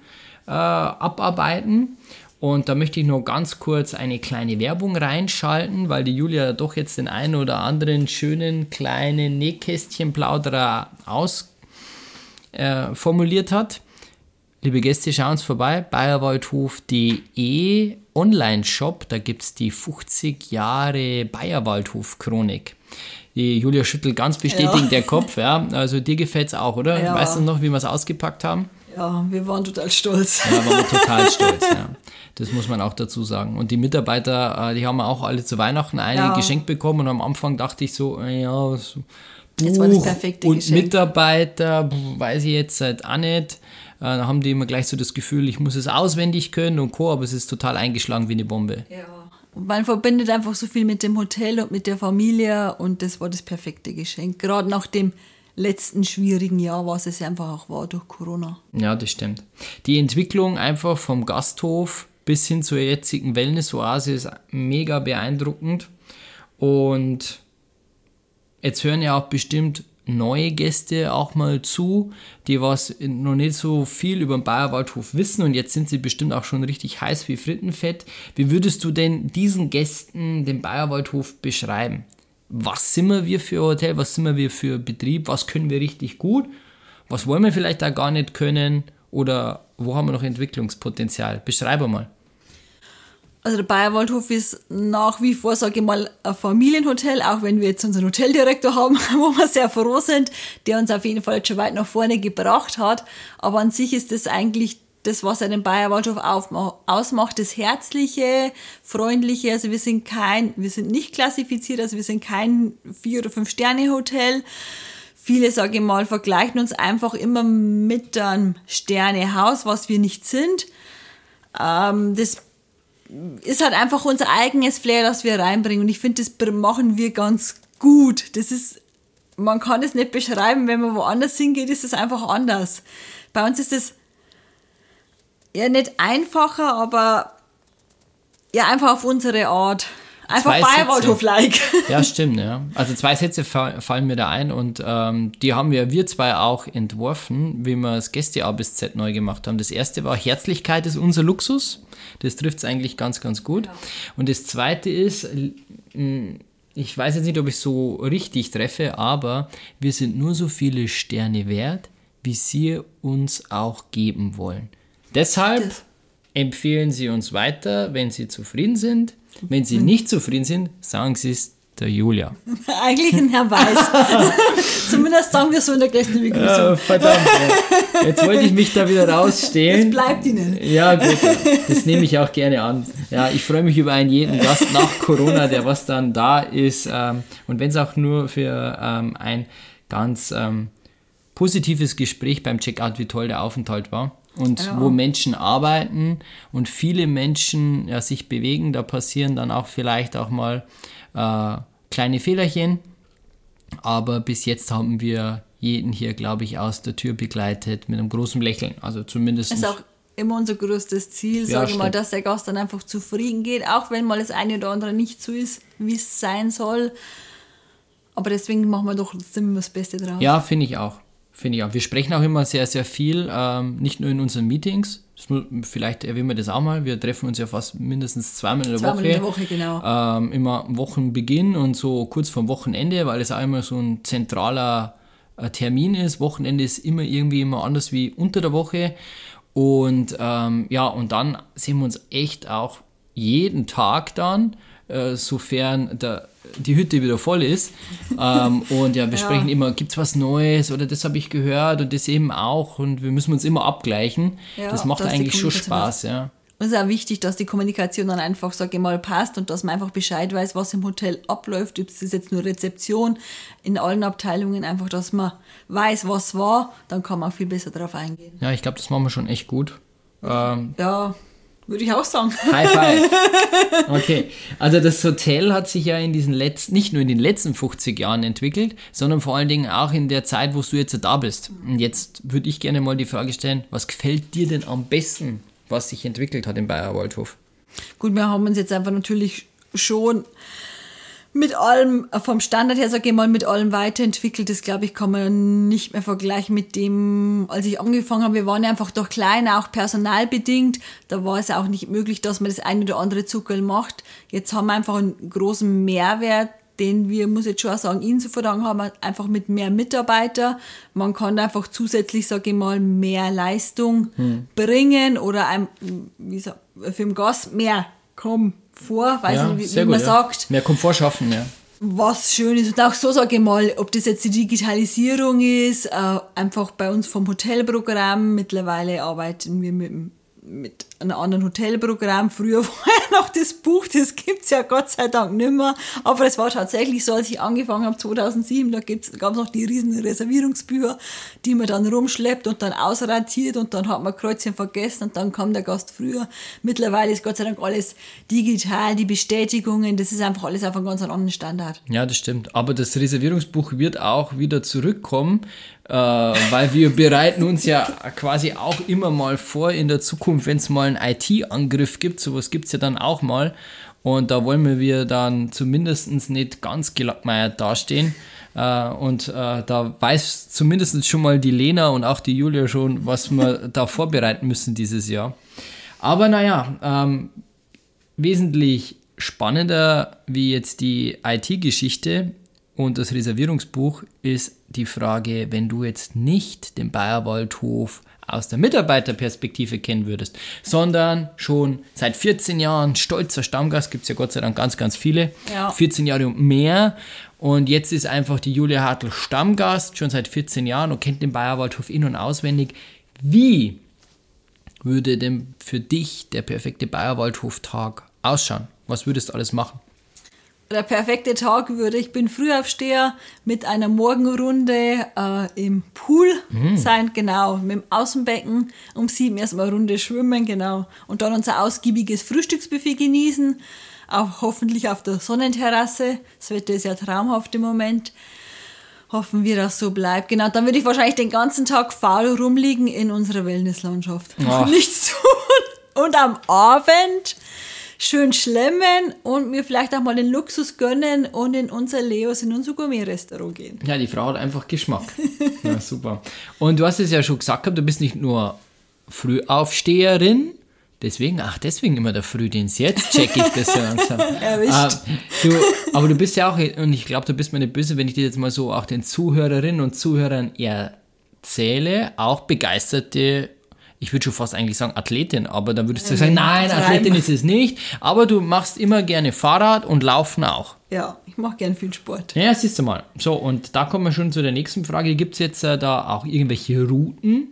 äh, abarbeiten. Und da möchte ich nur ganz kurz eine kleine Werbung reinschalten, weil die Julia doch jetzt den einen oder anderen schönen kleinen Nähkästchenplauderer ausformuliert äh, hat. Liebe Gäste, schauen uns vorbei. Bayerwaldhof.de Online-Shop. Da gibt es die 50 Jahre Bayerwaldhof-Chronik. Die Julia schüttelt ganz bestätigend ja. der Kopf. Ja. Also dir gefällt es auch, oder? Ja. Weißt du noch, wie wir es ausgepackt haben? Ja, wir waren total stolz. Ja, waren wir total stolz, ja. Das muss man auch dazu sagen. Und die Mitarbeiter, äh, die haben auch alle zu Weihnachten ein ja. Geschenk bekommen und am Anfang dachte ich so, äh, ja, so Buch war das perfekte und Geschenk. Mitarbeiter, weiß ich jetzt seit auch nicht. Äh, da haben die immer gleich so das Gefühl, ich muss es auswendig können und Co., aber es ist total eingeschlagen wie eine Bombe. Ja. man verbindet einfach so viel mit dem Hotel und mit der Familie und das war das perfekte Geschenk. Gerade nach dem letzten schwierigen Jahr, was es einfach auch war durch Corona. Ja, das stimmt. Die Entwicklung einfach vom Gasthof bis hin zur jetzigen Wellness-Oase ist mega beeindruckend. Und jetzt hören ja auch bestimmt neue Gäste auch mal zu, die was noch nicht so viel über den Bayerwaldhof wissen und jetzt sind sie bestimmt auch schon richtig heiß wie Frittenfett. Wie würdest du denn diesen Gästen den Bayerwaldhof beschreiben? was sind wir für Hotel, was sind wir für Betrieb, was können wir richtig gut, was wollen wir vielleicht auch gar nicht können oder wo haben wir noch Entwicklungspotenzial? Beschreibe mal. Also der Bayerwaldhof ist nach wie vor, sage ich mal, ein Familienhotel, auch wenn wir jetzt unseren Hoteldirektor haben, wo wir sehr froh sind, der uns auf jeden Fall schon weit nach vorne gebracht hat. Aber an sich ist das eigentlich das, was einen Bayerwaldhof ausmacht, das Herzliche, Freundliche. Also wir sind kein, wir sind nicht klassifiziert, also wir sind kein Vier- oder Fünf-Sterne-Hotel. Viele, sage ich mal, vergleichen uns einfach immer mit einem Sternehaus, was wir nicht sind. Ähm, das ist halt einfach unser eigenes Flair, das wir reinbringen. Und ich finde, das machen wir ganz gut. Das ist, man kann es nicht beschreiben, wenn man woanders hingeht, ist es einfach anders. Bei uns ist es ja nicht einfacher, aber ja einfach auf unsere Art. Einfach Bayerwaldhof-like. Ja, stimmt, ja. Also zwei Sätze fallen mir da ein und ähm, die haben wir, wir zwei auch entworfen, wie wir das Gäste A bis Z neu gemacht haben. Das erste war Herzlichkeit ist unser Luxus. Das trifft es eigentlich ganz, ganz gut. Ja. Und das zweite ist, ich weiß jetzt nicht, ob ich so richtig treffe, aber wir sind nur so viele Sterne wert, wie sie uns auch geben wollen. Deshalb empfehlen Sie uns weiter, wenn Sie zufrieden sind. Wenn Sie nicht zufrieden sind, sagen Sie es der Julia. Eigentlich ein Herr Weiß. Zumindest sagen wir so in der Gästebegrüßung. Ja, verdammt. Ja. Jetzt wollte ich mich da wieder rausstehen. Das bleibt Ihnen. Ja, gut. Das nehme ich auch gerne an. Ja, ich freue mich über einen jeden Gast nach Corona, der was dann da ist. Ähm, und wenn es auch nur für ähm, ein ganz ähm, positives Gespräch beim Checkout, wie toll der Aufenthalt war und ja. wo Menschen arbeiten und viele Menschen ja, sich bewegen, da passieren dann auch vielleicht auch mal äh, kleine Fehlerchen. Aber bis jetzt haben wir jeden hier, glaube ich, aus der Tür begleitet mit einem großen Lächeln. Also zumindest. Ist auch immer unser größtes Ziel, ja, sage ich mal, dass der Gast dann einfach zufrieden geht, auch wenn mal das eine oder andere nicht so ist, wie es sein soll. Aber deswegen machen wir doch immer das Beste draus. Ja, finde ich auch. Finde ich auch. Wir sprechen auch immer sehr, sehr viel, ähm, nicht nur in unseren Meetings. Nur, vielleicht erwähnen wir das auch mal. Wir treffen uns ja fast mindestens zweimal in der zweimal Woche. in der Woche, genau. Ähm, immer Wochenbeginn und so kurz vor Wochenende, weil es auch immer so ein zentraler äh, Termin ist. Wochenende ist immer irgendwie immer anders wie unter der Woche. Und ähm, ja, und dann sehen wir uns echt auch jeden Tag dann, äh, sofern der die Hütte wieder voll ist. ähm, und ja, wir ja. sprechen immer, gibt es was Neues oder das habe ich gehört und das eben auch und wir müssen uns immer abgleichen. Ja, das macht eigentlich schon Spaß, ja. Und es ist auch wichtig, dass die Kommunikation dann einfach, sage ich mal, passt und dass man einfach Bescheid weiß, was im Hotel abläuft. Ob es jetzt nur Rezeption in allen Abteilungen, einfach, dass man weiß, was war, dann kann man viel besser darauf eingehen. Ja, ich glaube, das machen wir schon echt gut. Ähm, ja, würde ich auch sagen. High five. Okay, also das Hotel hat sich ja in diesen letzten, nicht nur in den letzten 50 Jahren entwickelt, sondern vor allen Dingen auch in der Zeit, wo du jetzt da bist. Und jetzt würde ich gerne mal die Frage stellen, was gefällt dir denn am besten, was sich entwickelt hat im Bayer Waldhof? Gut, wir haben uns jetzt einfach natürlich schon mit allem, vom Standard her, sage ich mal, mit allem weiterentwickelt. Das, glaube ich, kann man nicht mehr vergleichen mit dem, als ich angefangen habe. Wir waren ja einfach doch klein, auch personalbedingt. Da war es auch nicht möglich, dass man das eine oder andere Zuckerl macht. Jetzt haben wir einfach einen großen Mehrwert, den wir, muss ich jetzt schon auch sagen, Ihnen zu verdanken haben, einfach mit mehr Mitarbeiter. Man kann einfach zusätzlich, sage ich mal, mehr Leistung hm. bringen oder einem, wie sag, für den Gast mehr kommen vor, weiß ja, nicht, wie, wie man ja. sagt. Mehr Komfort schaffen, ja. Was schön ist. Und auch so sage ich mal, ob das jetzt die Digitalisierung ist, äh, einfach bei uns vom Hotelprogramm. Mittlerweile arbeiten wir mit, mit einem anderen Hotelprogramm. Früher war ja noch das Buch, das gibt es ja Gott sei Dank nicht mehr. Aber es war tatsächlich so, als ich angefangen habe, 2007, da gab es noch die riesen Reservierungsbücher, die man dann rumschleppt und dann ausratiert und dann hat man Kreuzchen vergessen und dann kam der Gast früher. Mittlerweile ist Gott sei Dank alles digital, die Bestätigungen, das ist einfach alles auf einem ganz anderen Standard. Ja, das stimmt. Aber das Reservierungsbuch wird auch wieder zurückkommen, äh, weil wir bereiten uns ja quasi auch immer mal vor in der Zukunft, wenn es mal einen IT-Angriff gibt, sowas gibt es ja dann auch mal. Und da wollen wir dann zumindest nicht ganz gelackmeiert dastehen. Äh, und äh, da weiß zumindest schon mal die Lena und auch die Julia schon, was wir da vorbereiten müssen dieses Jahr. Aber naja, ähm, wesentlich spannender wie jetzt die IT-Geschichte und das Reservierungsbuch ist die Frage, wenn du jetzt nicht den Bayerwaldhof aus der Mitarbeiterperspektive kennen würdest, sondern schon seit 14 Jahren stolzer Stammgast, gibt es ja Gott sei Dank ganz, ganz viele, Ja. 14 Jahre und mehr. Und jetzt ist einfach die Julia Hartl Stammgast, schon seit 14 Jahren und kennt den Bayerwaldhof in- und auswendig. Wie würde denn für dich der perfekte Bayerwaldhof-Tag ausschauen? Was würdest du alles machen? Der perfekte Tag würde, ich bin Frühaufsteher mit einer Morgenrunde äh, im Pool sein, genau, mit dem Außenbecken, um sieben erstmal eine Runde schwimmen, genau. Und dann unser ausgiebiges Frühstücksbuffet genießen, auch hoffentlich auf der Sonnenterrasse. Das Wetter ist ja traumhaft im Moment. Hoffen wir, dass so bleibt. Genau, dann würde ich wahrscheinlich den ganzen Tag faul rumliegen in unserer Wellnesslandschaft. Ach. Nichts tun. Und am Abend schön schlemmen und mir vielleicht auch mal den Luxus gönnen und in unser Leos, in unser Gourmet-Restaurant gehen. Ja, die Frau hat einfach Geschmack. ja, super. Und du hast es ja schon gesagt, gehabt, du bist nicht nur Frühaufsteherin, deswegen, ach, deswegen immer der Frühdienst. Jetzt check ich das so langsam. Erwischt. Ähm, du, aber du bist ja auch, und ich glaube, du bist mir nicht böse, wenn ich dir jetzt mal so auch den Zuhörerinnen und Zuhörern erzähle, auch begeisterte ich würde schon fast eigentlich sagen Athletin, aber dann würdest du sagen, nein. Athletin ist es nicht, aber du machst immer gerne Fahrrad und Laufen auch. Ja, ich mache gern viel Sport. Ja, siehst du mal. So, und da kommen wir schon zu der nächsten Frage. Gibt es jetzt äh, da auch irgendwelche Routen,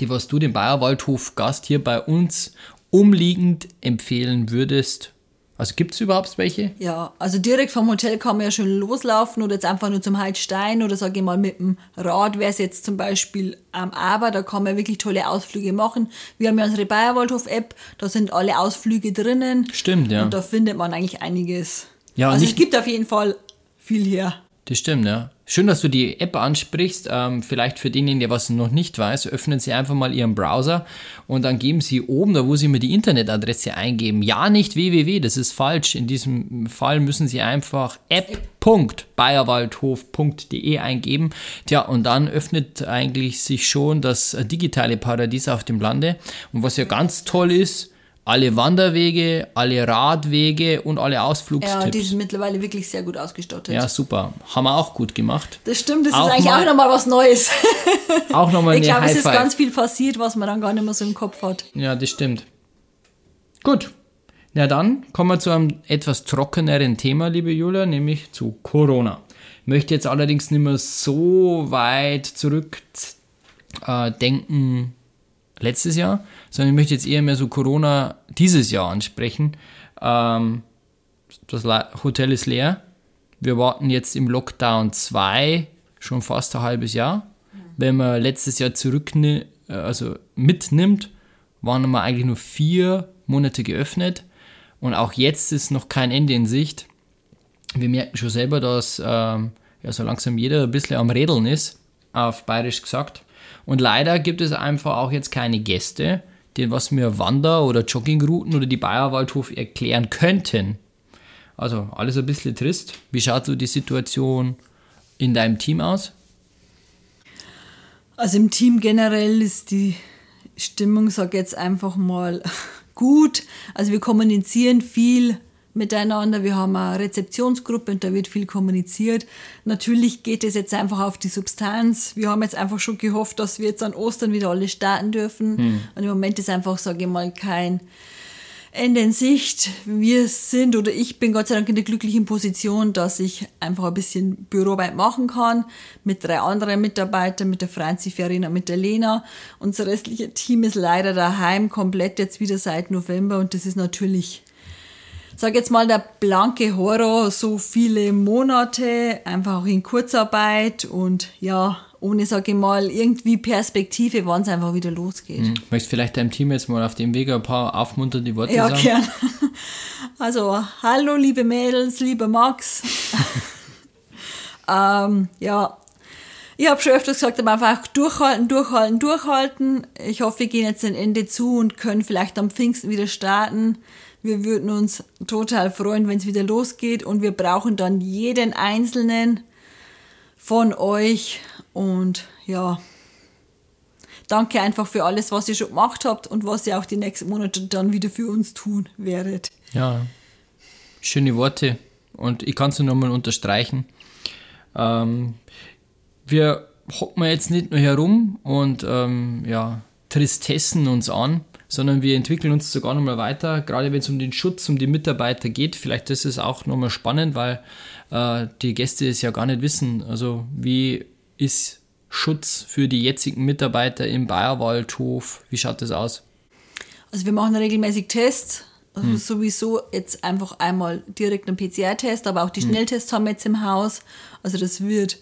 die was du dem Bayerwaldhof-Gast hier bei uns umliegend empfehlen würdest? Also gibt es überhaupt welche? Ja, also direkt vom Hotel kann man ja schon loslaufen oder jetzt einfach nur zum Heidstein oder sage ich mal mit dem Rad wäre es jetzt zum Beispiel am Aber, da kann man wirklich tolle Ausflüge machen. Wir haben ja unsere Bayerwaldhof-App, da sind alle Ausflüge drinnen. Stimmt, ja. Und da findet man eigentlich einiges. Ja, also es gibt auf jeden Fall viel her. Das stimmt, ja. Schön, dass du die App ansprichst. Ähm, vielleicht für denjenigen, der was noch nicht weiß, öffnen Sie einfach mal Ihren Browser und dann geben Sie oben, da wo Sie mir die Internetadresse eingeben, ja nicht www, das ist falsch. In diesem Fall müssen Sie einfach app.bayerwaldhof.de eingeben. Tja, und dann öffnet eigentlich sich schon das digitale Paradies auf dem Lande. Und was ja ganz toll ist, alle Wanderwege, alle Radwege und alle Ja, Ausflugstipps. die sind mittlerweile wirklich sehr gut ausgestattet. Ja, super. Haben wir auch gut gemacht. Das stimmt, das Auch ist eigentlich mal- auch nochmal was Neues. Auch nochmal ich eine glaube, es ist ganz viel passiert, was man dann gar nicht mehr so im Kopf hat. Ja, das stimmt. Gut. Na dann kommen wir zu einem etwas trockeneren Thema, liebe Julia, nämlich zu Corona. Ich möchte jetzt allerdings nicht mehr so weit zurück äh, denken letztes Jahr, sondern ich möchte jetzt eher mehr so Corona dieses Jahr ansprechen. Ähm, das Hotel ist leer. Wir warten jetzt im Lockdown 2 schon fast ein halbes Jahr. Wenn man letztes Jahr zurück, also mitnimmt, waren wir eigentlich nur vier Monate geöffnet. Und auch jetzt ist noch kein Ende in Sicht. Wir merken schon selber, dass ähm, ja, so langsam jeder ein bisschen am Rädeln ist, auf bayerisch gesagt. Und leider gibt es einfach auch jetzt keine Gäste, die was mir Wander- oder Joggingrouten oder die Bayerwaldhof erklären könnten. Also alles ein bisschen trist. Wie schaut so die Situation in deinem Team aus? Also im Team generell ist die Stimmung, sag jetzt einfach mal, gut. Also wir kommunizieren viel miteinander. Wir haben eine Rezeptionsgruppe und da wird viel kommuniziert. Natürlich geht es jetzt einfach auf die Substanz. Wir haben jetzt einfach schon gehofft, dass wir jetzt an Ostern wieder alle starten dürfen. Und im Moment ist einfach, sage ich mal, kein Ende in Sicht. Wir sind oder ich bin Gott sei Dank in der glücklichen Position, dass ich einfach ein bisschen Büroarbeit machen kann mit drei anderen Mitarbeitern, mit der Franzi Ferina, mit der Lena. Unser restliches Team ist leider daheim komplett jetzt wieder seit November und das ist natürlich, sag jetzt mal, der blanke Horror, so viele Monate, einfach auch in Kurzarbeit und ja, ohne, sag ich mal, irgendwie Perspektive, wann es einfach wieder losgeht. Möchtest du vielleicht deinem Team jetzt mal auf dem Weg ein paar aufmunternde Worte Ja, sagen? gern. Also, hallo, liebe Mädels, lieber Max. ähm, ja, ich habe schon öfters gesagt, aber einfach durchhalten, durchhalten, durchhalten. Ich hoffe, wir gehen jetzt ein Ende zu und können vielleicht am Pfingsten wieder starten. Wir würden uns total freuen, wenn es wieder losgeht und wir brauchen dann jeden einzelnen von euch und ja, danke einfach für alles, was ihr schon gemacht habt und was ihr auch die nächsten Monate dann wieder für uns tun werdet. Ja, schöne Worte und ich kann es nur nochmal unterstreichen. Ähm, wir hocken jetzt nicht nur herum und ähm, ja, Tristessen uns an, sondern wir entwickeln uns sogar nochmal weiter, gerade wenn es um den Schutz, um die Mitarbeiter geht. Vielleicht ist es auch nochmal spannend, weil äh, die Gäste es ja gar nicht wissen. Also wie ist Schutz für die jetzigen Mitarbeiter im Bayerwaldhof? Wie schaut das aus? Also wir machen regelmäßig Tests. Also hm. sowieso jetzt einfach einmal direkt einen PCR-Test, aber auch die hm. Schnelltests haben wir jetzt im Haus. Also das wird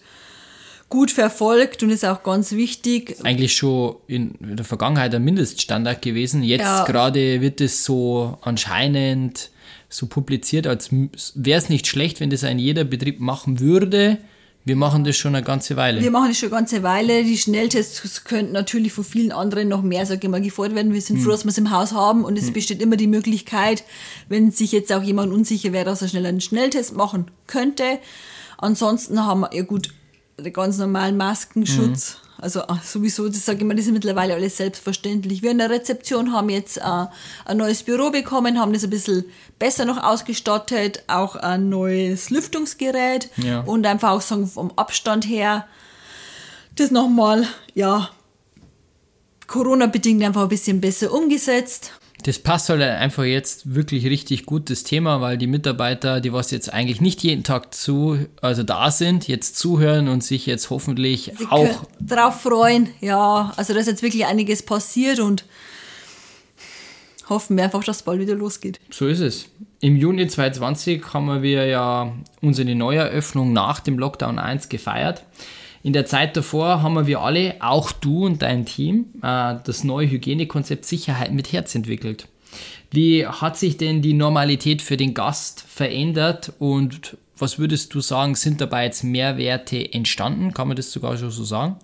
gut verfolgt und ist auch ganz wichtig. Eigentlich schon in der Vergangenheit ein Mindeststandard gewesen. Jetzt ja. gerade wird es so anscheinend so publiziert, als wäre es nicht schlecht, wenn das ein jeder Betrieb machen würde. Wir machen das schon eine ganze Weile. Wir machen das schon eine ganze Weile. Die Schnelltests könnten natürlich von vielen anderen noch mehr, sage ich mal, gefordert werden. Wir sind hm. froh, dass wir es im Haus haben und es hm. besteht immer die Möglichkeit, wenn sich jetzt auch jemand unsicher wäre, dass er schnell einen Schnelltest machen könnte. Ansonsten haben wir, ja gut, den ganz normalen Maskenschutz. Mhm. Also ah, sowieso, das sage ich mal, das ist mittlerweile alles selbstverständlich. Wir in der Rezeption haben jetzt äh, ein neues Büro bekommen, haben das ein bisschen besser noch ausgestattet, auch ein neues Lüftungsgerät ja. und einfach auch sagen, vom Abstand her das nochmal, ja, Corona-bedingt einfach ein bisschen besser umgesetzt. Das passt halt einfach jetzt wirklich richtig gut, das Thema, weil die Mitarbeiter, die was jetzt eigentlich nicht jeden Tag zu, also da sind, jetzt zuhören und sich jetzt hoffentlich Sie auch drauf freuen. Ja, also da ist jetzt wirklich einiges passiert und hoffen wir einfach, dass es bald wieder losgeht. So ist es. Im Juni 2020 haben wir ja unsere Neueröffnung nach dem Lockdown 1 gefeiert. In der Zeit davor haben wir alle, auch du und dein Team, äh, das neue Hygienekonzept Sicherheit mit Herz entwickelt. Wie hat sich denn die Normalität für den Gast verändert und was würdest du sagen, sind dabei jetzt Mehrwerte entstanden? Kann man das sogar schon so sagen?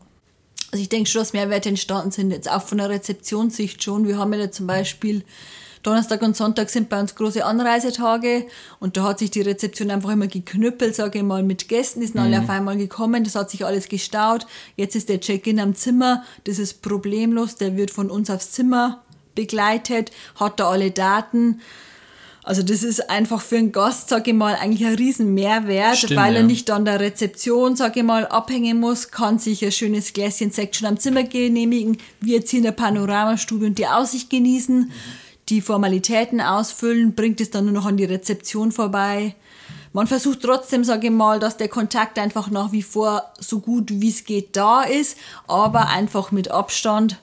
Also ich denke schon, dass Mehrwerte entstanden sind, jetzt auch von der Rezeptionssicht schon. Wir haben ja zum Beispiel Donnerstag und Sonntag sind bei uns große Anreisetage und da hat sich die Rezeption einfach immer geknüppelt, sage ich mal, mit Gästen, die sind mhm. alle auf einmal gekommen, das hat sich alles gestaut. Jetzt ist der Check-in am Zimmer, das ist problemlos, der wird von uns aufs Zimmer begleitet, hat da alle Daten. Also das ist einfach für einen Gast, sage ich mal, eigentlich ein riesen Mehrwert, Stimmt, weil er ja. nicht an der Rezeption, sage ich mal, abhängen muss, kann sich ein schönes Gläschen Sekt schon am Zimmer genehmigen, wir jetzt hier in der Panoramastube und die Aussicht genießen. Mhm die Formalitäten ausfüllen, bringt es dann nur noch an die Rezeption vorbei. Man versucht trotzdem, sage ich mal, dass der Kontakt einfach nach wie vor so gut wie es geht da ist, aber einfach mit Abstand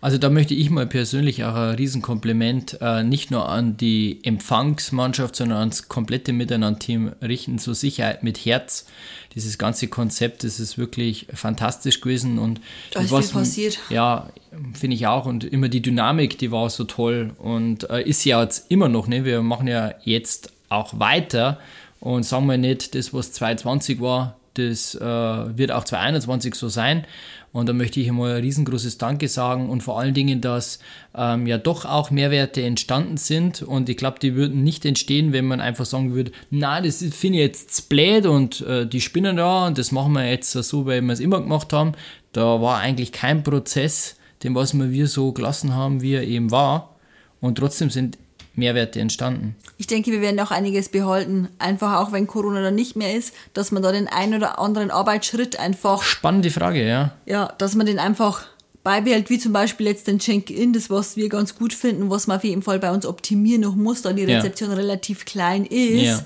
also da möchte ich mal persönlich auch ein Riesenkompliment äh, nicht nur an die Empfangsmannschaft, sondern ans komplette Miteinander-Team richten. Zur Sicherheit mit Herz. Dieses ganze Konzept, das ist wirklich fantastisch gewesen. Und da ist viel passiert. Ja, finde ich auch. Und immer die Dynamik, die war so toll. Und äh, ist ja jetzt immer noch, ne? Wir machen ja jetzt auch weiter und sagen wir nicht, das, was 2020 war, das äh, wird auch 2021 so sein. Und da möchte ich einmal ein riesengroßes Danke sagen und vor allen Dingen, dass ähm, ja doch auch Mehrwerte entstanden sind. Und ich glaube, die würden nicht entstehen, wenn man einfach sagen würde, na, das finde ich jetzt blöd und äh, die spinnen da und das machen wir jetzt so, wie wir es immer gemacht haben. Da war eigentlich kein Prozess, den was wir so gelassen haben, wie er eben war. Und trotzdem sind Mehrwerte entstanden. Ich denke, wir werden auch einiges behalten. Einfach auch, wenn Corona dann nicht mehr ist, dass man da den einen oder anderen Arbeitsschritt einfach. Spannende Frage, ja. Ja, dass man den einfach beibehält, wie zum Beispiel jetzt den Check-in, das was wir ganz gut finden, was man auf jeden Fall bei uns optimieren noch muss, da die Rezeption ja. relativ klein ist. Ja.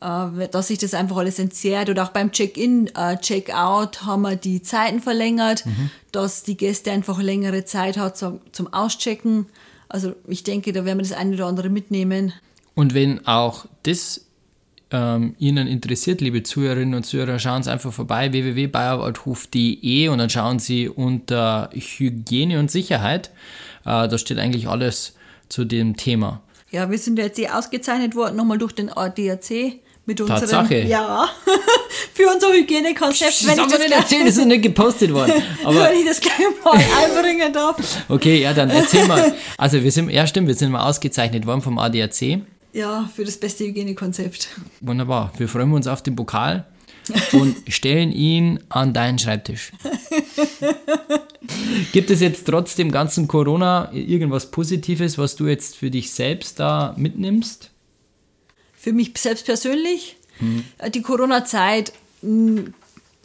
Äh, dass sich das einfach alles entzerrt. Oder auch beim Check-in, äh, Check-out haben wir die Zeiten verlängert, mhm. dass die Gäste einfach längere Zeit hat zum, zum Auschecken. Also ich denke, da werden wir das eine oder andere mitnehmen. Und wenn auch das ähm, Ihnen interessiert, liebe Zuhörerinnen und Zuhörer, schauen Sie einfach vorbei www.bayerwaldhof.de und dann schauen Sie unter Hygiene und Sicherheit. Äh, da steht eigentlich alles zu dem Thema. Ja, wir sind jetzt eh ausgezeichnet worden, nochmal durch den ADAC mit unserem. Tatsache. Ja, für unser Hygienekonzept. Das haben wir nicht erzählt, das ist nicht gepostet worden. Aber wenn ich das gleich mal einbringen darf. Okay, ja, dann erzähl mal. Also, wir sind, ja, stimmt, wir sind mal ausgezeichnet worden vom ADAC. Ja, für das beste Hygienekonzept. Wunderbar. Wir freuen uns auf den Pokal und stellen ihn an deinen Schreibtisch. Gibt es jetzt trotz dem ganzen Corona irgendwas Positives, was du jetzt für dich selbst da mitnimmst? Für mich selbst persönlich. Mhm. Die Corona-Zeit hm,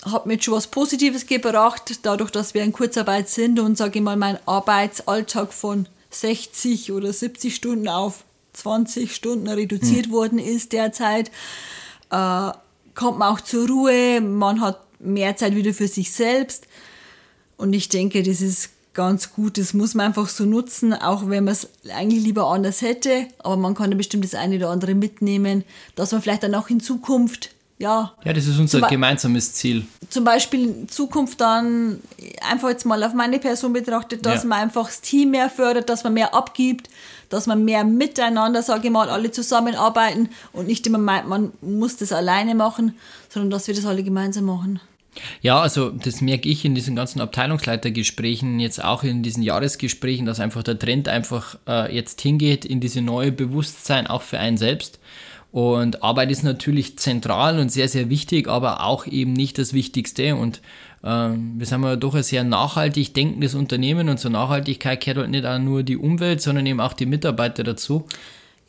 hat mir schon was Positives gebracht, dadurch, dass wir in Kurzarbeit sind und sage ich mal, mein Arbeitsalltag von 60 oder 70 Stunden auf 20 Stunden reduziert mhm. worden ist derzeit, äh, kommt man auch zur Ruhe, man hat mehr Zeit wieder für sich selbst und ich denke, das ist ganz gut. Das muss man einfach so nutzen, auch wenn man es eigentlich lieber anders hätte. Aber man kann ja bestimmt das eine oder andere mitnehmen, dass man vielleicht dann auch in Zukunft ja. Ja, das ist unser gemeinsames Ziel. Zum Beispiel in Zukunft dann einfach jetzt mal auf meine Person betrachtet, dass ja. man einfach das Team mehr fördert, dass man mehr abgibt, dass man mehr miteinander, sage ich mal, alle zusammenarbeiten und nicht immer meint, man muss das alleine machen, sondern dass wir das alle gemeinsam machen. Ja, also das merke ich in diesen ganzen Abteilungsleitergesprächen, jetzt auch in diesen Jahresgesprächen, dass einfach der Trend einfach äh, jetzt hingeht in diese neue Bewusstsein auch für einen selbst. Und Arbeit ist natürlich zentral und sehr, sehr wichtig, aber auch eben nicht das Wichtigste. Und ähm, wir sind ja doch ein sehr nachhaltig denkendes Unternehmen und zur Nachhaltigkeit gehört halt nicht auch nur die Umwelt, sondern eben auch die Mitarbeiter dazu.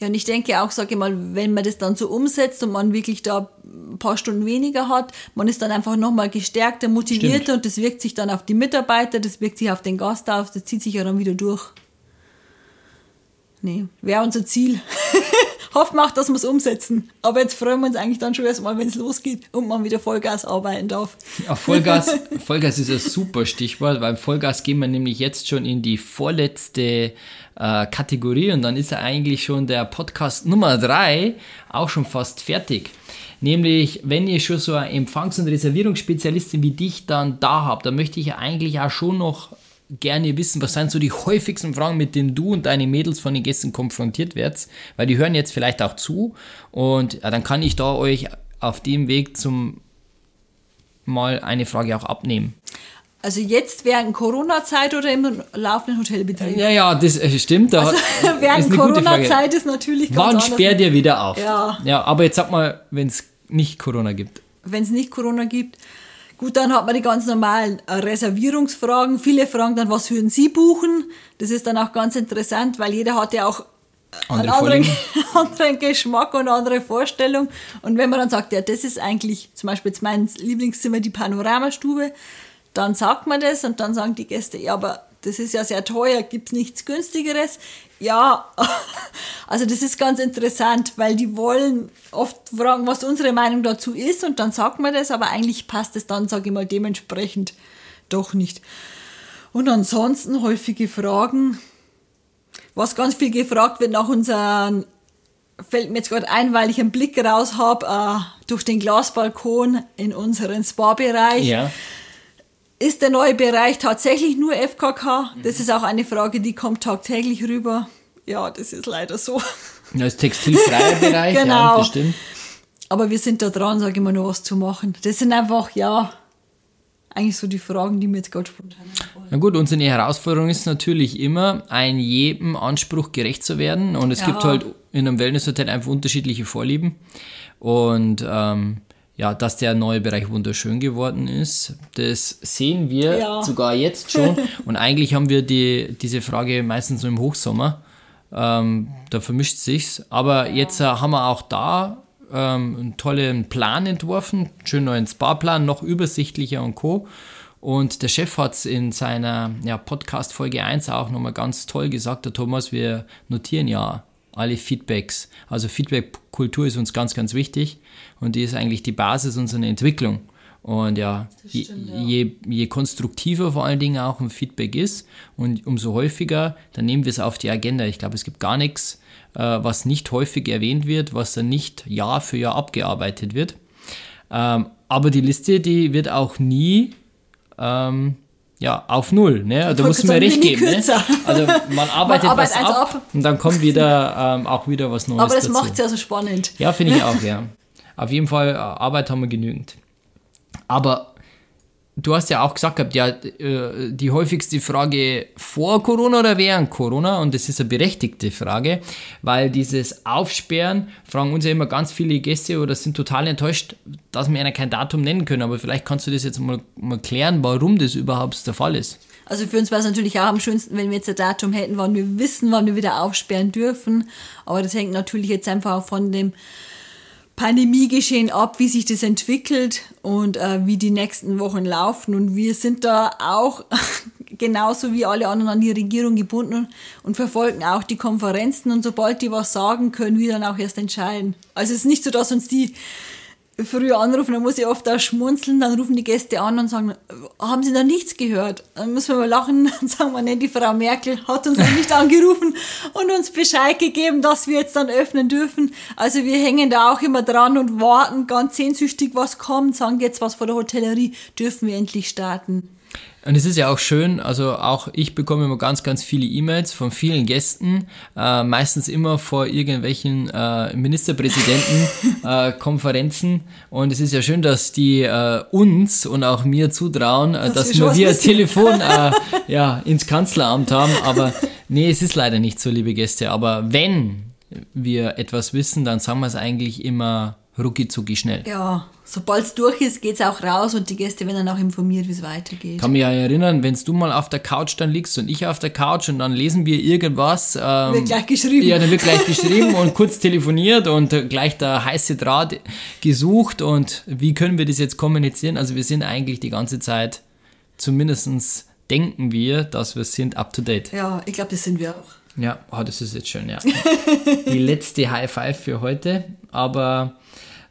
Ja, und ich denke auch, sage ich mal, wenn man das dann so umsetzt und man wirklich da ein paar Stunden weniger hat, man ist dann einfach nochmal gestärkter, motivierter Stimmt. und das wirkt sich dann auf die Mitarbeiter, das wirkt sich auf den Gast auf, das zieht sich ja dann wieder durch. Nee, wäre unser Ziel. Hoffen auch, dass wir es umsetzen. Aber jetzt freuen wir uns eigentlich dann schon erstmal, wenn es losgeht und man wieder Vollgas arbeiten darf. Ja, Vollgas, Vollgas ist ein super Stichwort, weil Vollgas gehen wir nämlich jetzt schon in die vorletzte äh, Kategorie und dann ist ja eigentlich schon der Podcast Nummer drei auch schon fast fertig. Nämlich, wenn ihr schon so eine Empfangs- und Reservierungsspezialistin wie dich dann da habt, dann möchte ich ja eigentlich auch schon noch gerne wissen, was sind so die häufigsten Fragen, mit denen du und deine Mädels von den Gästen konfrontiert werdet, weil die hören jetzt vielleicht auch zu und ja, dann kann ich da euch auf dem Weg zum mal eine Frage auch abnehmen. Also jetzt während Corona-Zeit oder im laufenden Hotelbetrieb? Ja, ja, das äh, stimmt. Da also während Corona-Zeit ist natürlich ganz Wann sperrt ihr wieder auf? Ja. Ja, aber jetzt sag mal, wenn es nicht Corona gibt. Wenn es nicht Corona gibt, Gut, dann hat man die ganz normalen äh, Reservierungsfragen. Viele fragen dann, was würden Sie buchen? Das ist dann auch ganz interessant, weil jeder hat ja auch einen anderen, anderen, Geschmack und andere Vorstellung. Und wenn man dann sagt, ja, das ist eigentlich zum Beispiel jetzt mein Lieblingszimmer, die Panoramastube, dann sagt man das und dann sagen die Gäste, ja, aber das ist ja sehr teuer, gibt es nichts günstigeres? Ja, also das ist ganz interessant, weil die wollen oft fragen, was unsere Meinung dazu ist und dann sagt man das, aber eigentlich passt es dann, sage ich mal, dementsprechend doch nicht. Und ansonsten häufige Fragen, was ganz viel gefragt wird nach unseren, fällt mir jetzt gerade ein, weil ich einen Blick raus habe, äh, durch den Glasbalkon in unseren Spa-Bereich. Ja. Ist der neue Bereich tatsächlich nur FKK? Das ist auch eine Frage, die kommt tagtäglich rüber. Ja, das ist leider so. Ja, das textilfreie Bereich, genau. ja, das stimmt. Aber wir sind da dran, sage ich mal, noch was zu machen. Das sind einfach, ja, eigentlich so die Fragen, die mir jetzt gerade spontan einfallen. Na gut, unsere Herausforderung ist natürlich immer, ein jedem Anspruch gerecht zu werden. Und es ja. gibt halt in einem Wellnesshotel einfach unterschiedliche Vorlieben. Und ähm, ja, dass der neue Bereich wunderschön geworden ist. Das sehen wir ja. sogar jetzt schon. Und eigentlich haben wir die, diese Frage meistens so im Hochsommer. Ähm, da vermischt sich's. Aber ja. jetzt äh, haben wir auch da ähm, einen tollen Plan entworfen, schön neuen Sparplan, noch übersichtlicher und Co. Und der Chef hat es in seiner ja, Podcast Folge 1 auch nochmal ganz toll gesagt, der Thomas, wir notieren ja alle Feedbacks. Also Feedback-Kultur ist uns ganz, ganz wichtig und die ist eigentlich die Basis unserer Entwicklung. Und ja, stimmt, je, ja. Je, je, konstruktiver vor allen Dingen auch ein Feedback ist und umso häufiger, dann nehmen wir es auf die Agenda. Ich glaube, es gibt gar nichts, äh, was nicht häufig erwähnt wird, was dann nicht Jahr für Jahr abgearbeitet wird. Ähm, aber die Liste, die wird auch nie ähm, ja, auf null. Ne? Da muss man recht geben. Ne? Also man arbeitet man was ab, ab, und dann kommt wieder ähm, auch wieder was Neues Aber das macht es ja so spannend. Ja, finde ich auch, ja. Auf jeden Fall, äh, Arbeit haben wir genügend. Aber du hast ja auch gesagt gehabt, ja, äh, die häufigste Frage vor Corona oder während Corona, und das ist eine berechtigte Frage, weil dieses Aufsperren fragen uns ja immer ganz viele Gäste oder sind total enttäuscht, dass wir ihnen kein Datum nennen können. Aber vielleicht kannst du das jetzt mal, mal klären, warum das überhaupt der Fall ist. Also für uns wäre es natürlich auch am schönsten, wenn wir jetzt ein Datum hätten, wann wir wissen, wann wir wieder aufsperren dürfen. Aber das hängt natürlich jetzt einfach auch von dem Pandemiegeschehen ab, wie sich das entwickelt und äh, wie die nächsten Wochen laufen. Und wir sind da auch genauso wie alle anderen an die Regierung gebunden und verfolgen auch die Konferenzen. Und sobald die was sagen, können wir dann auch erst entscheiden. Also es ist nicht so, dass uns die früher anrufen, dann muss ich oft auch schmunzeln, dann rufen die Gäste an und sagen, haben Sie noch nichts gehört? Dann müssen wir mal lachen und sagen wir, nee, die Frau Merkel hat uns noch nicht angerufen und uns Bescheid gegeben, dass wir jetzt dann öffnen dürfen. Also wir hängen da auch immer dran und warten ganz sehnsüchtig, was kommt, sagen jetzt was vor der Hotellerie, dürfen wir endlich starten. Und es ist ja auch schön, also auch ich bekomme immer ganz, ganz viele E-Mails von vielen Gästen, äh, meistens immer vor irgendwelchen äh, Ministerpräsidenten-Konferenzen. äh, und es ist ja schön, dass die äh, uns und auch mir zutrauen, äh, dass wir via Telefon äh, ja, ins Kanzleramt haben. Aber nee, es ist leider nicht so, liebe Gäste. Aber wenn wir etwas wissen, dann sagen wir es eigentlich immer rucki zucki schnell. Ja, sobald es durch ist, geht es auch raus und die Gäste werden dann auch informiert, wie es weitergeht. Kann mich ja erinnern, wenn du mal auf der Couch dann liegst und ich auf der Couch und dann lesen wir irgendwas. Ähm, wird gleich geschrieben. Ja, dann wird gleich geschrieben und kurz telefoniert und gleich der heiße Draht gesucht und wie können wir das jetzt kommunizieren? Also wir sind eigentlich die ganze Zeit, zumindest denken wir, dass wir sind up to date. Ja, ich glaube, das sind wir auch. Ja, oh, das ist jetzt schön, ja. die letzte High Five für heute, aber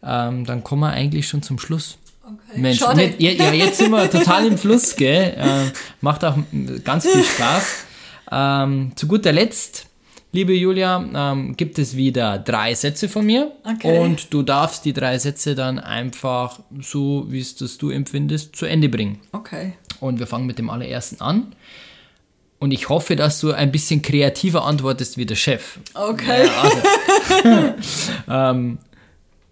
ähm, dann kommen wir eigentlich schon zum Schluss. Okay. Mensch. Nicht, ja, ja, jetzt sind wir total im Fluss, gell? Äh, macht auch ganz viel Spaß. Ähm, zu guter Letzt, liebe Julia, ähm, gibt es wieder drei Sätze von mir. Okay. Und du darfst die drei Sätze dann einfach so, wie es das du empfindest, zu Ende bringen. Okay. Und wir fangen mit dem allerersten an. Und ich hoffe, dass du ein bisschen kreativer antwortest wie der Chef. Okay. Ja, also, ähm,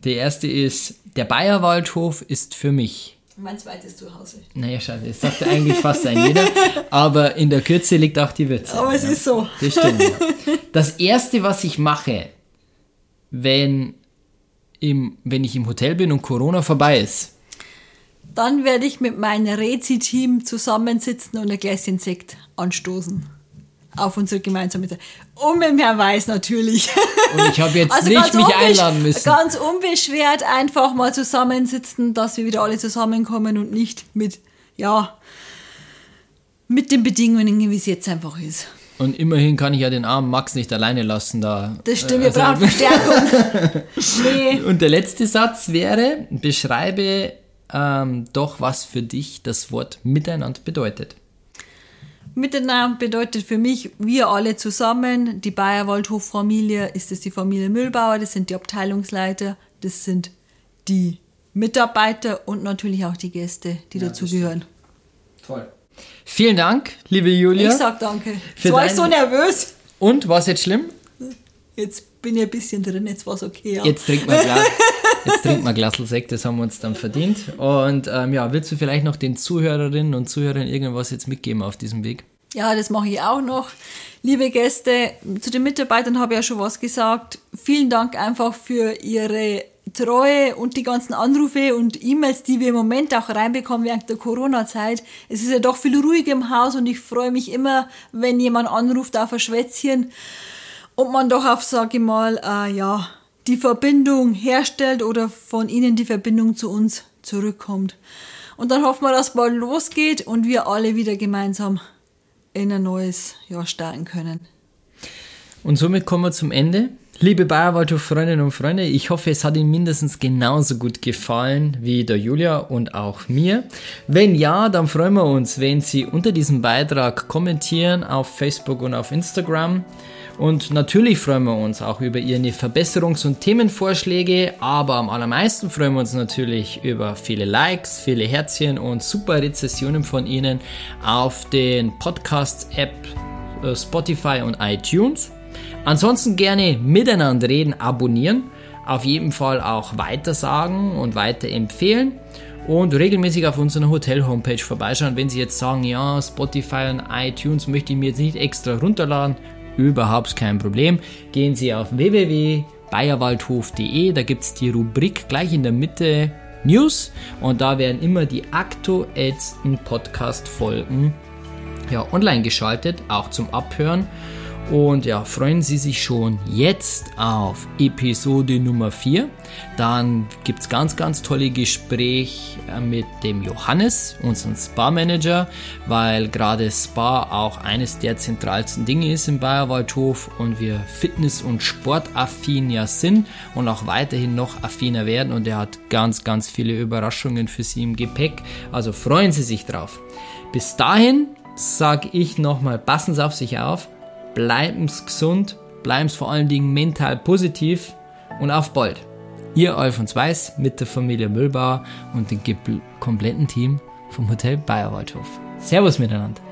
der erste ist, der Bayerwaldhof ist für mich. Mein zweites Zuhause. Naja, schade, das sagt eigentlich fast ein jeder. Aber in der Kürze liegt auch die Würze. Aber es ja. ist so. Das stimmt. Das erste, was ich mache, wenn, im, wenn ich im Hotel bin und Corona vorbei ist, dann werde ich mit meinem Rezi-Team zusammensitzen und ein Gläschen Sekt anstoßen auf unsere gemeinsame Zeit. Und mit Herrn Weiß natürlich. Und ich habe jetzt also nicht mich einladen müssen. Ganz unbeschwert einfach mal zusammensitzen, dass wir wieder alle zusammenkommen und nicht mit, ja, mit den Bedingungen, wie es jetzt einfach ist. Und immerhin kann ich ja den armen Max nicht alleine lassen da. Das stimmt, wir also, brauchen Verstärkung. nee. Und der letzte Satz wäre, beschreibe ähm, doch, was für dich das Wort Miteinander bedeutet. Miteinander bedeutet für mich, wir alle zusammen, die Bayerwaldhof-Familie, ist es die Familie Müllbauer, das sind die Abteilungsleiter, das sind die Mitarbeiter und natürlich auch die Gäste, die ja, dazugehören. Toll. Vielen Dank, liebe Julia. Ich sag danke. Jetzt war ich so nervös. Und, war es jetzt schlimm? Jetzt bin ich ein bisschen drin, jetzt war es okay. Ja. Jetzt trinkt man Glas. Jetzt trinkt man Glas Sekt, das haben wir uns dann verdient. Und ähm, ja, willst du vielleicht noch den Zuhörerinnen und Zuhörern irgendwas jetzt mitgeben auf diesem Weg? Ja, das mache ich auch noch. Liebe Gäste, zu den Mitarbeitern habe ich ja schon was gesagt. Vielen Dank einfach für Ihre Treue und die ganzen Anrufe und E-Mails, die wir im Moment auch reinbekommen während der Corona-Zeit. Es ist ja doch viel ruhiger im Haus und ich freue mich immer, wenn jemand anruft auf ein Schwätzchen und man doch auf, sage ich mal, äh, ja, die Verbindung herstellt oder von ihnen die Verbindung zu uns zurückkommt. Und dann hoffen wir, dass bald losgeht und wir alle wieder gemeinsam in ein neues Jahr starten können. Und somit kommen wir zum Ende. Liebe Bayerwaldhof-Freundinnen und Freunde, ich hoffe, es hat Ihnen mindestens genauso gut gefallen wie der Julia und auch mir. Wenn ja, dann freuen wir uns, wenn Sie unter diesem Beitrag kommentieren auf Facebook und auf Instagram. Und natürlich freuen wir uns auch über Ihre Verbesserungs- und Themenvorschläge, aber am allermeisten freuen wir uns natürlich über viele Likes, viele Herzchen und super Rezessionen von Ihnen auf den Podcast-App äh, Spotify und iTunes. Ansonsten gerne miteinander reden, abonnieren, auf jeden Fall auch weitersagen und weiterempfehlen und regelmäßig auf unserer Hotel-Homepage vorbeischauen. Wenn Sie jetzt sagen, ja, Spotify und iTunes möchte ich mir jetzt nicht extra runterladen, überhaupt kein Problem. Gehen Sie auf www.bayerwaldhof.de, da gibt es die Rubrik gleich in der Mitte News und da werden immer die aktuellsten Podcast-Folgen ja, online geschaltet, auch zum Abhören. Und ja, freuen Sie sich schon jetzt auf Episode Nummer 4. Dann gibt es ganz, ganz tolle Gespräche mit dem Johannes, unserem Spa-Manager, weil gerade Spa auch eines der zentralsten Dinge ist im Bayerwaldhof und wir Fitness- und Sportaffin ja sind und auch weiterhin noch affiner werden. Und er hat ganz, ganz viele Überraschungen für Sie im Gepäck. Also freuen Sie sich drauf. Bis dahin sage ich nochmal, passen Sie auf sich auf bleiben Sie gesund, bleiben Sie vor allen Dingen mental positiv und auf bald. Ihr Alfons Weiß mit der Familie Müllbauer und dem kompletten Team vom Hotel Bayerwaldhof. Servus miteinander.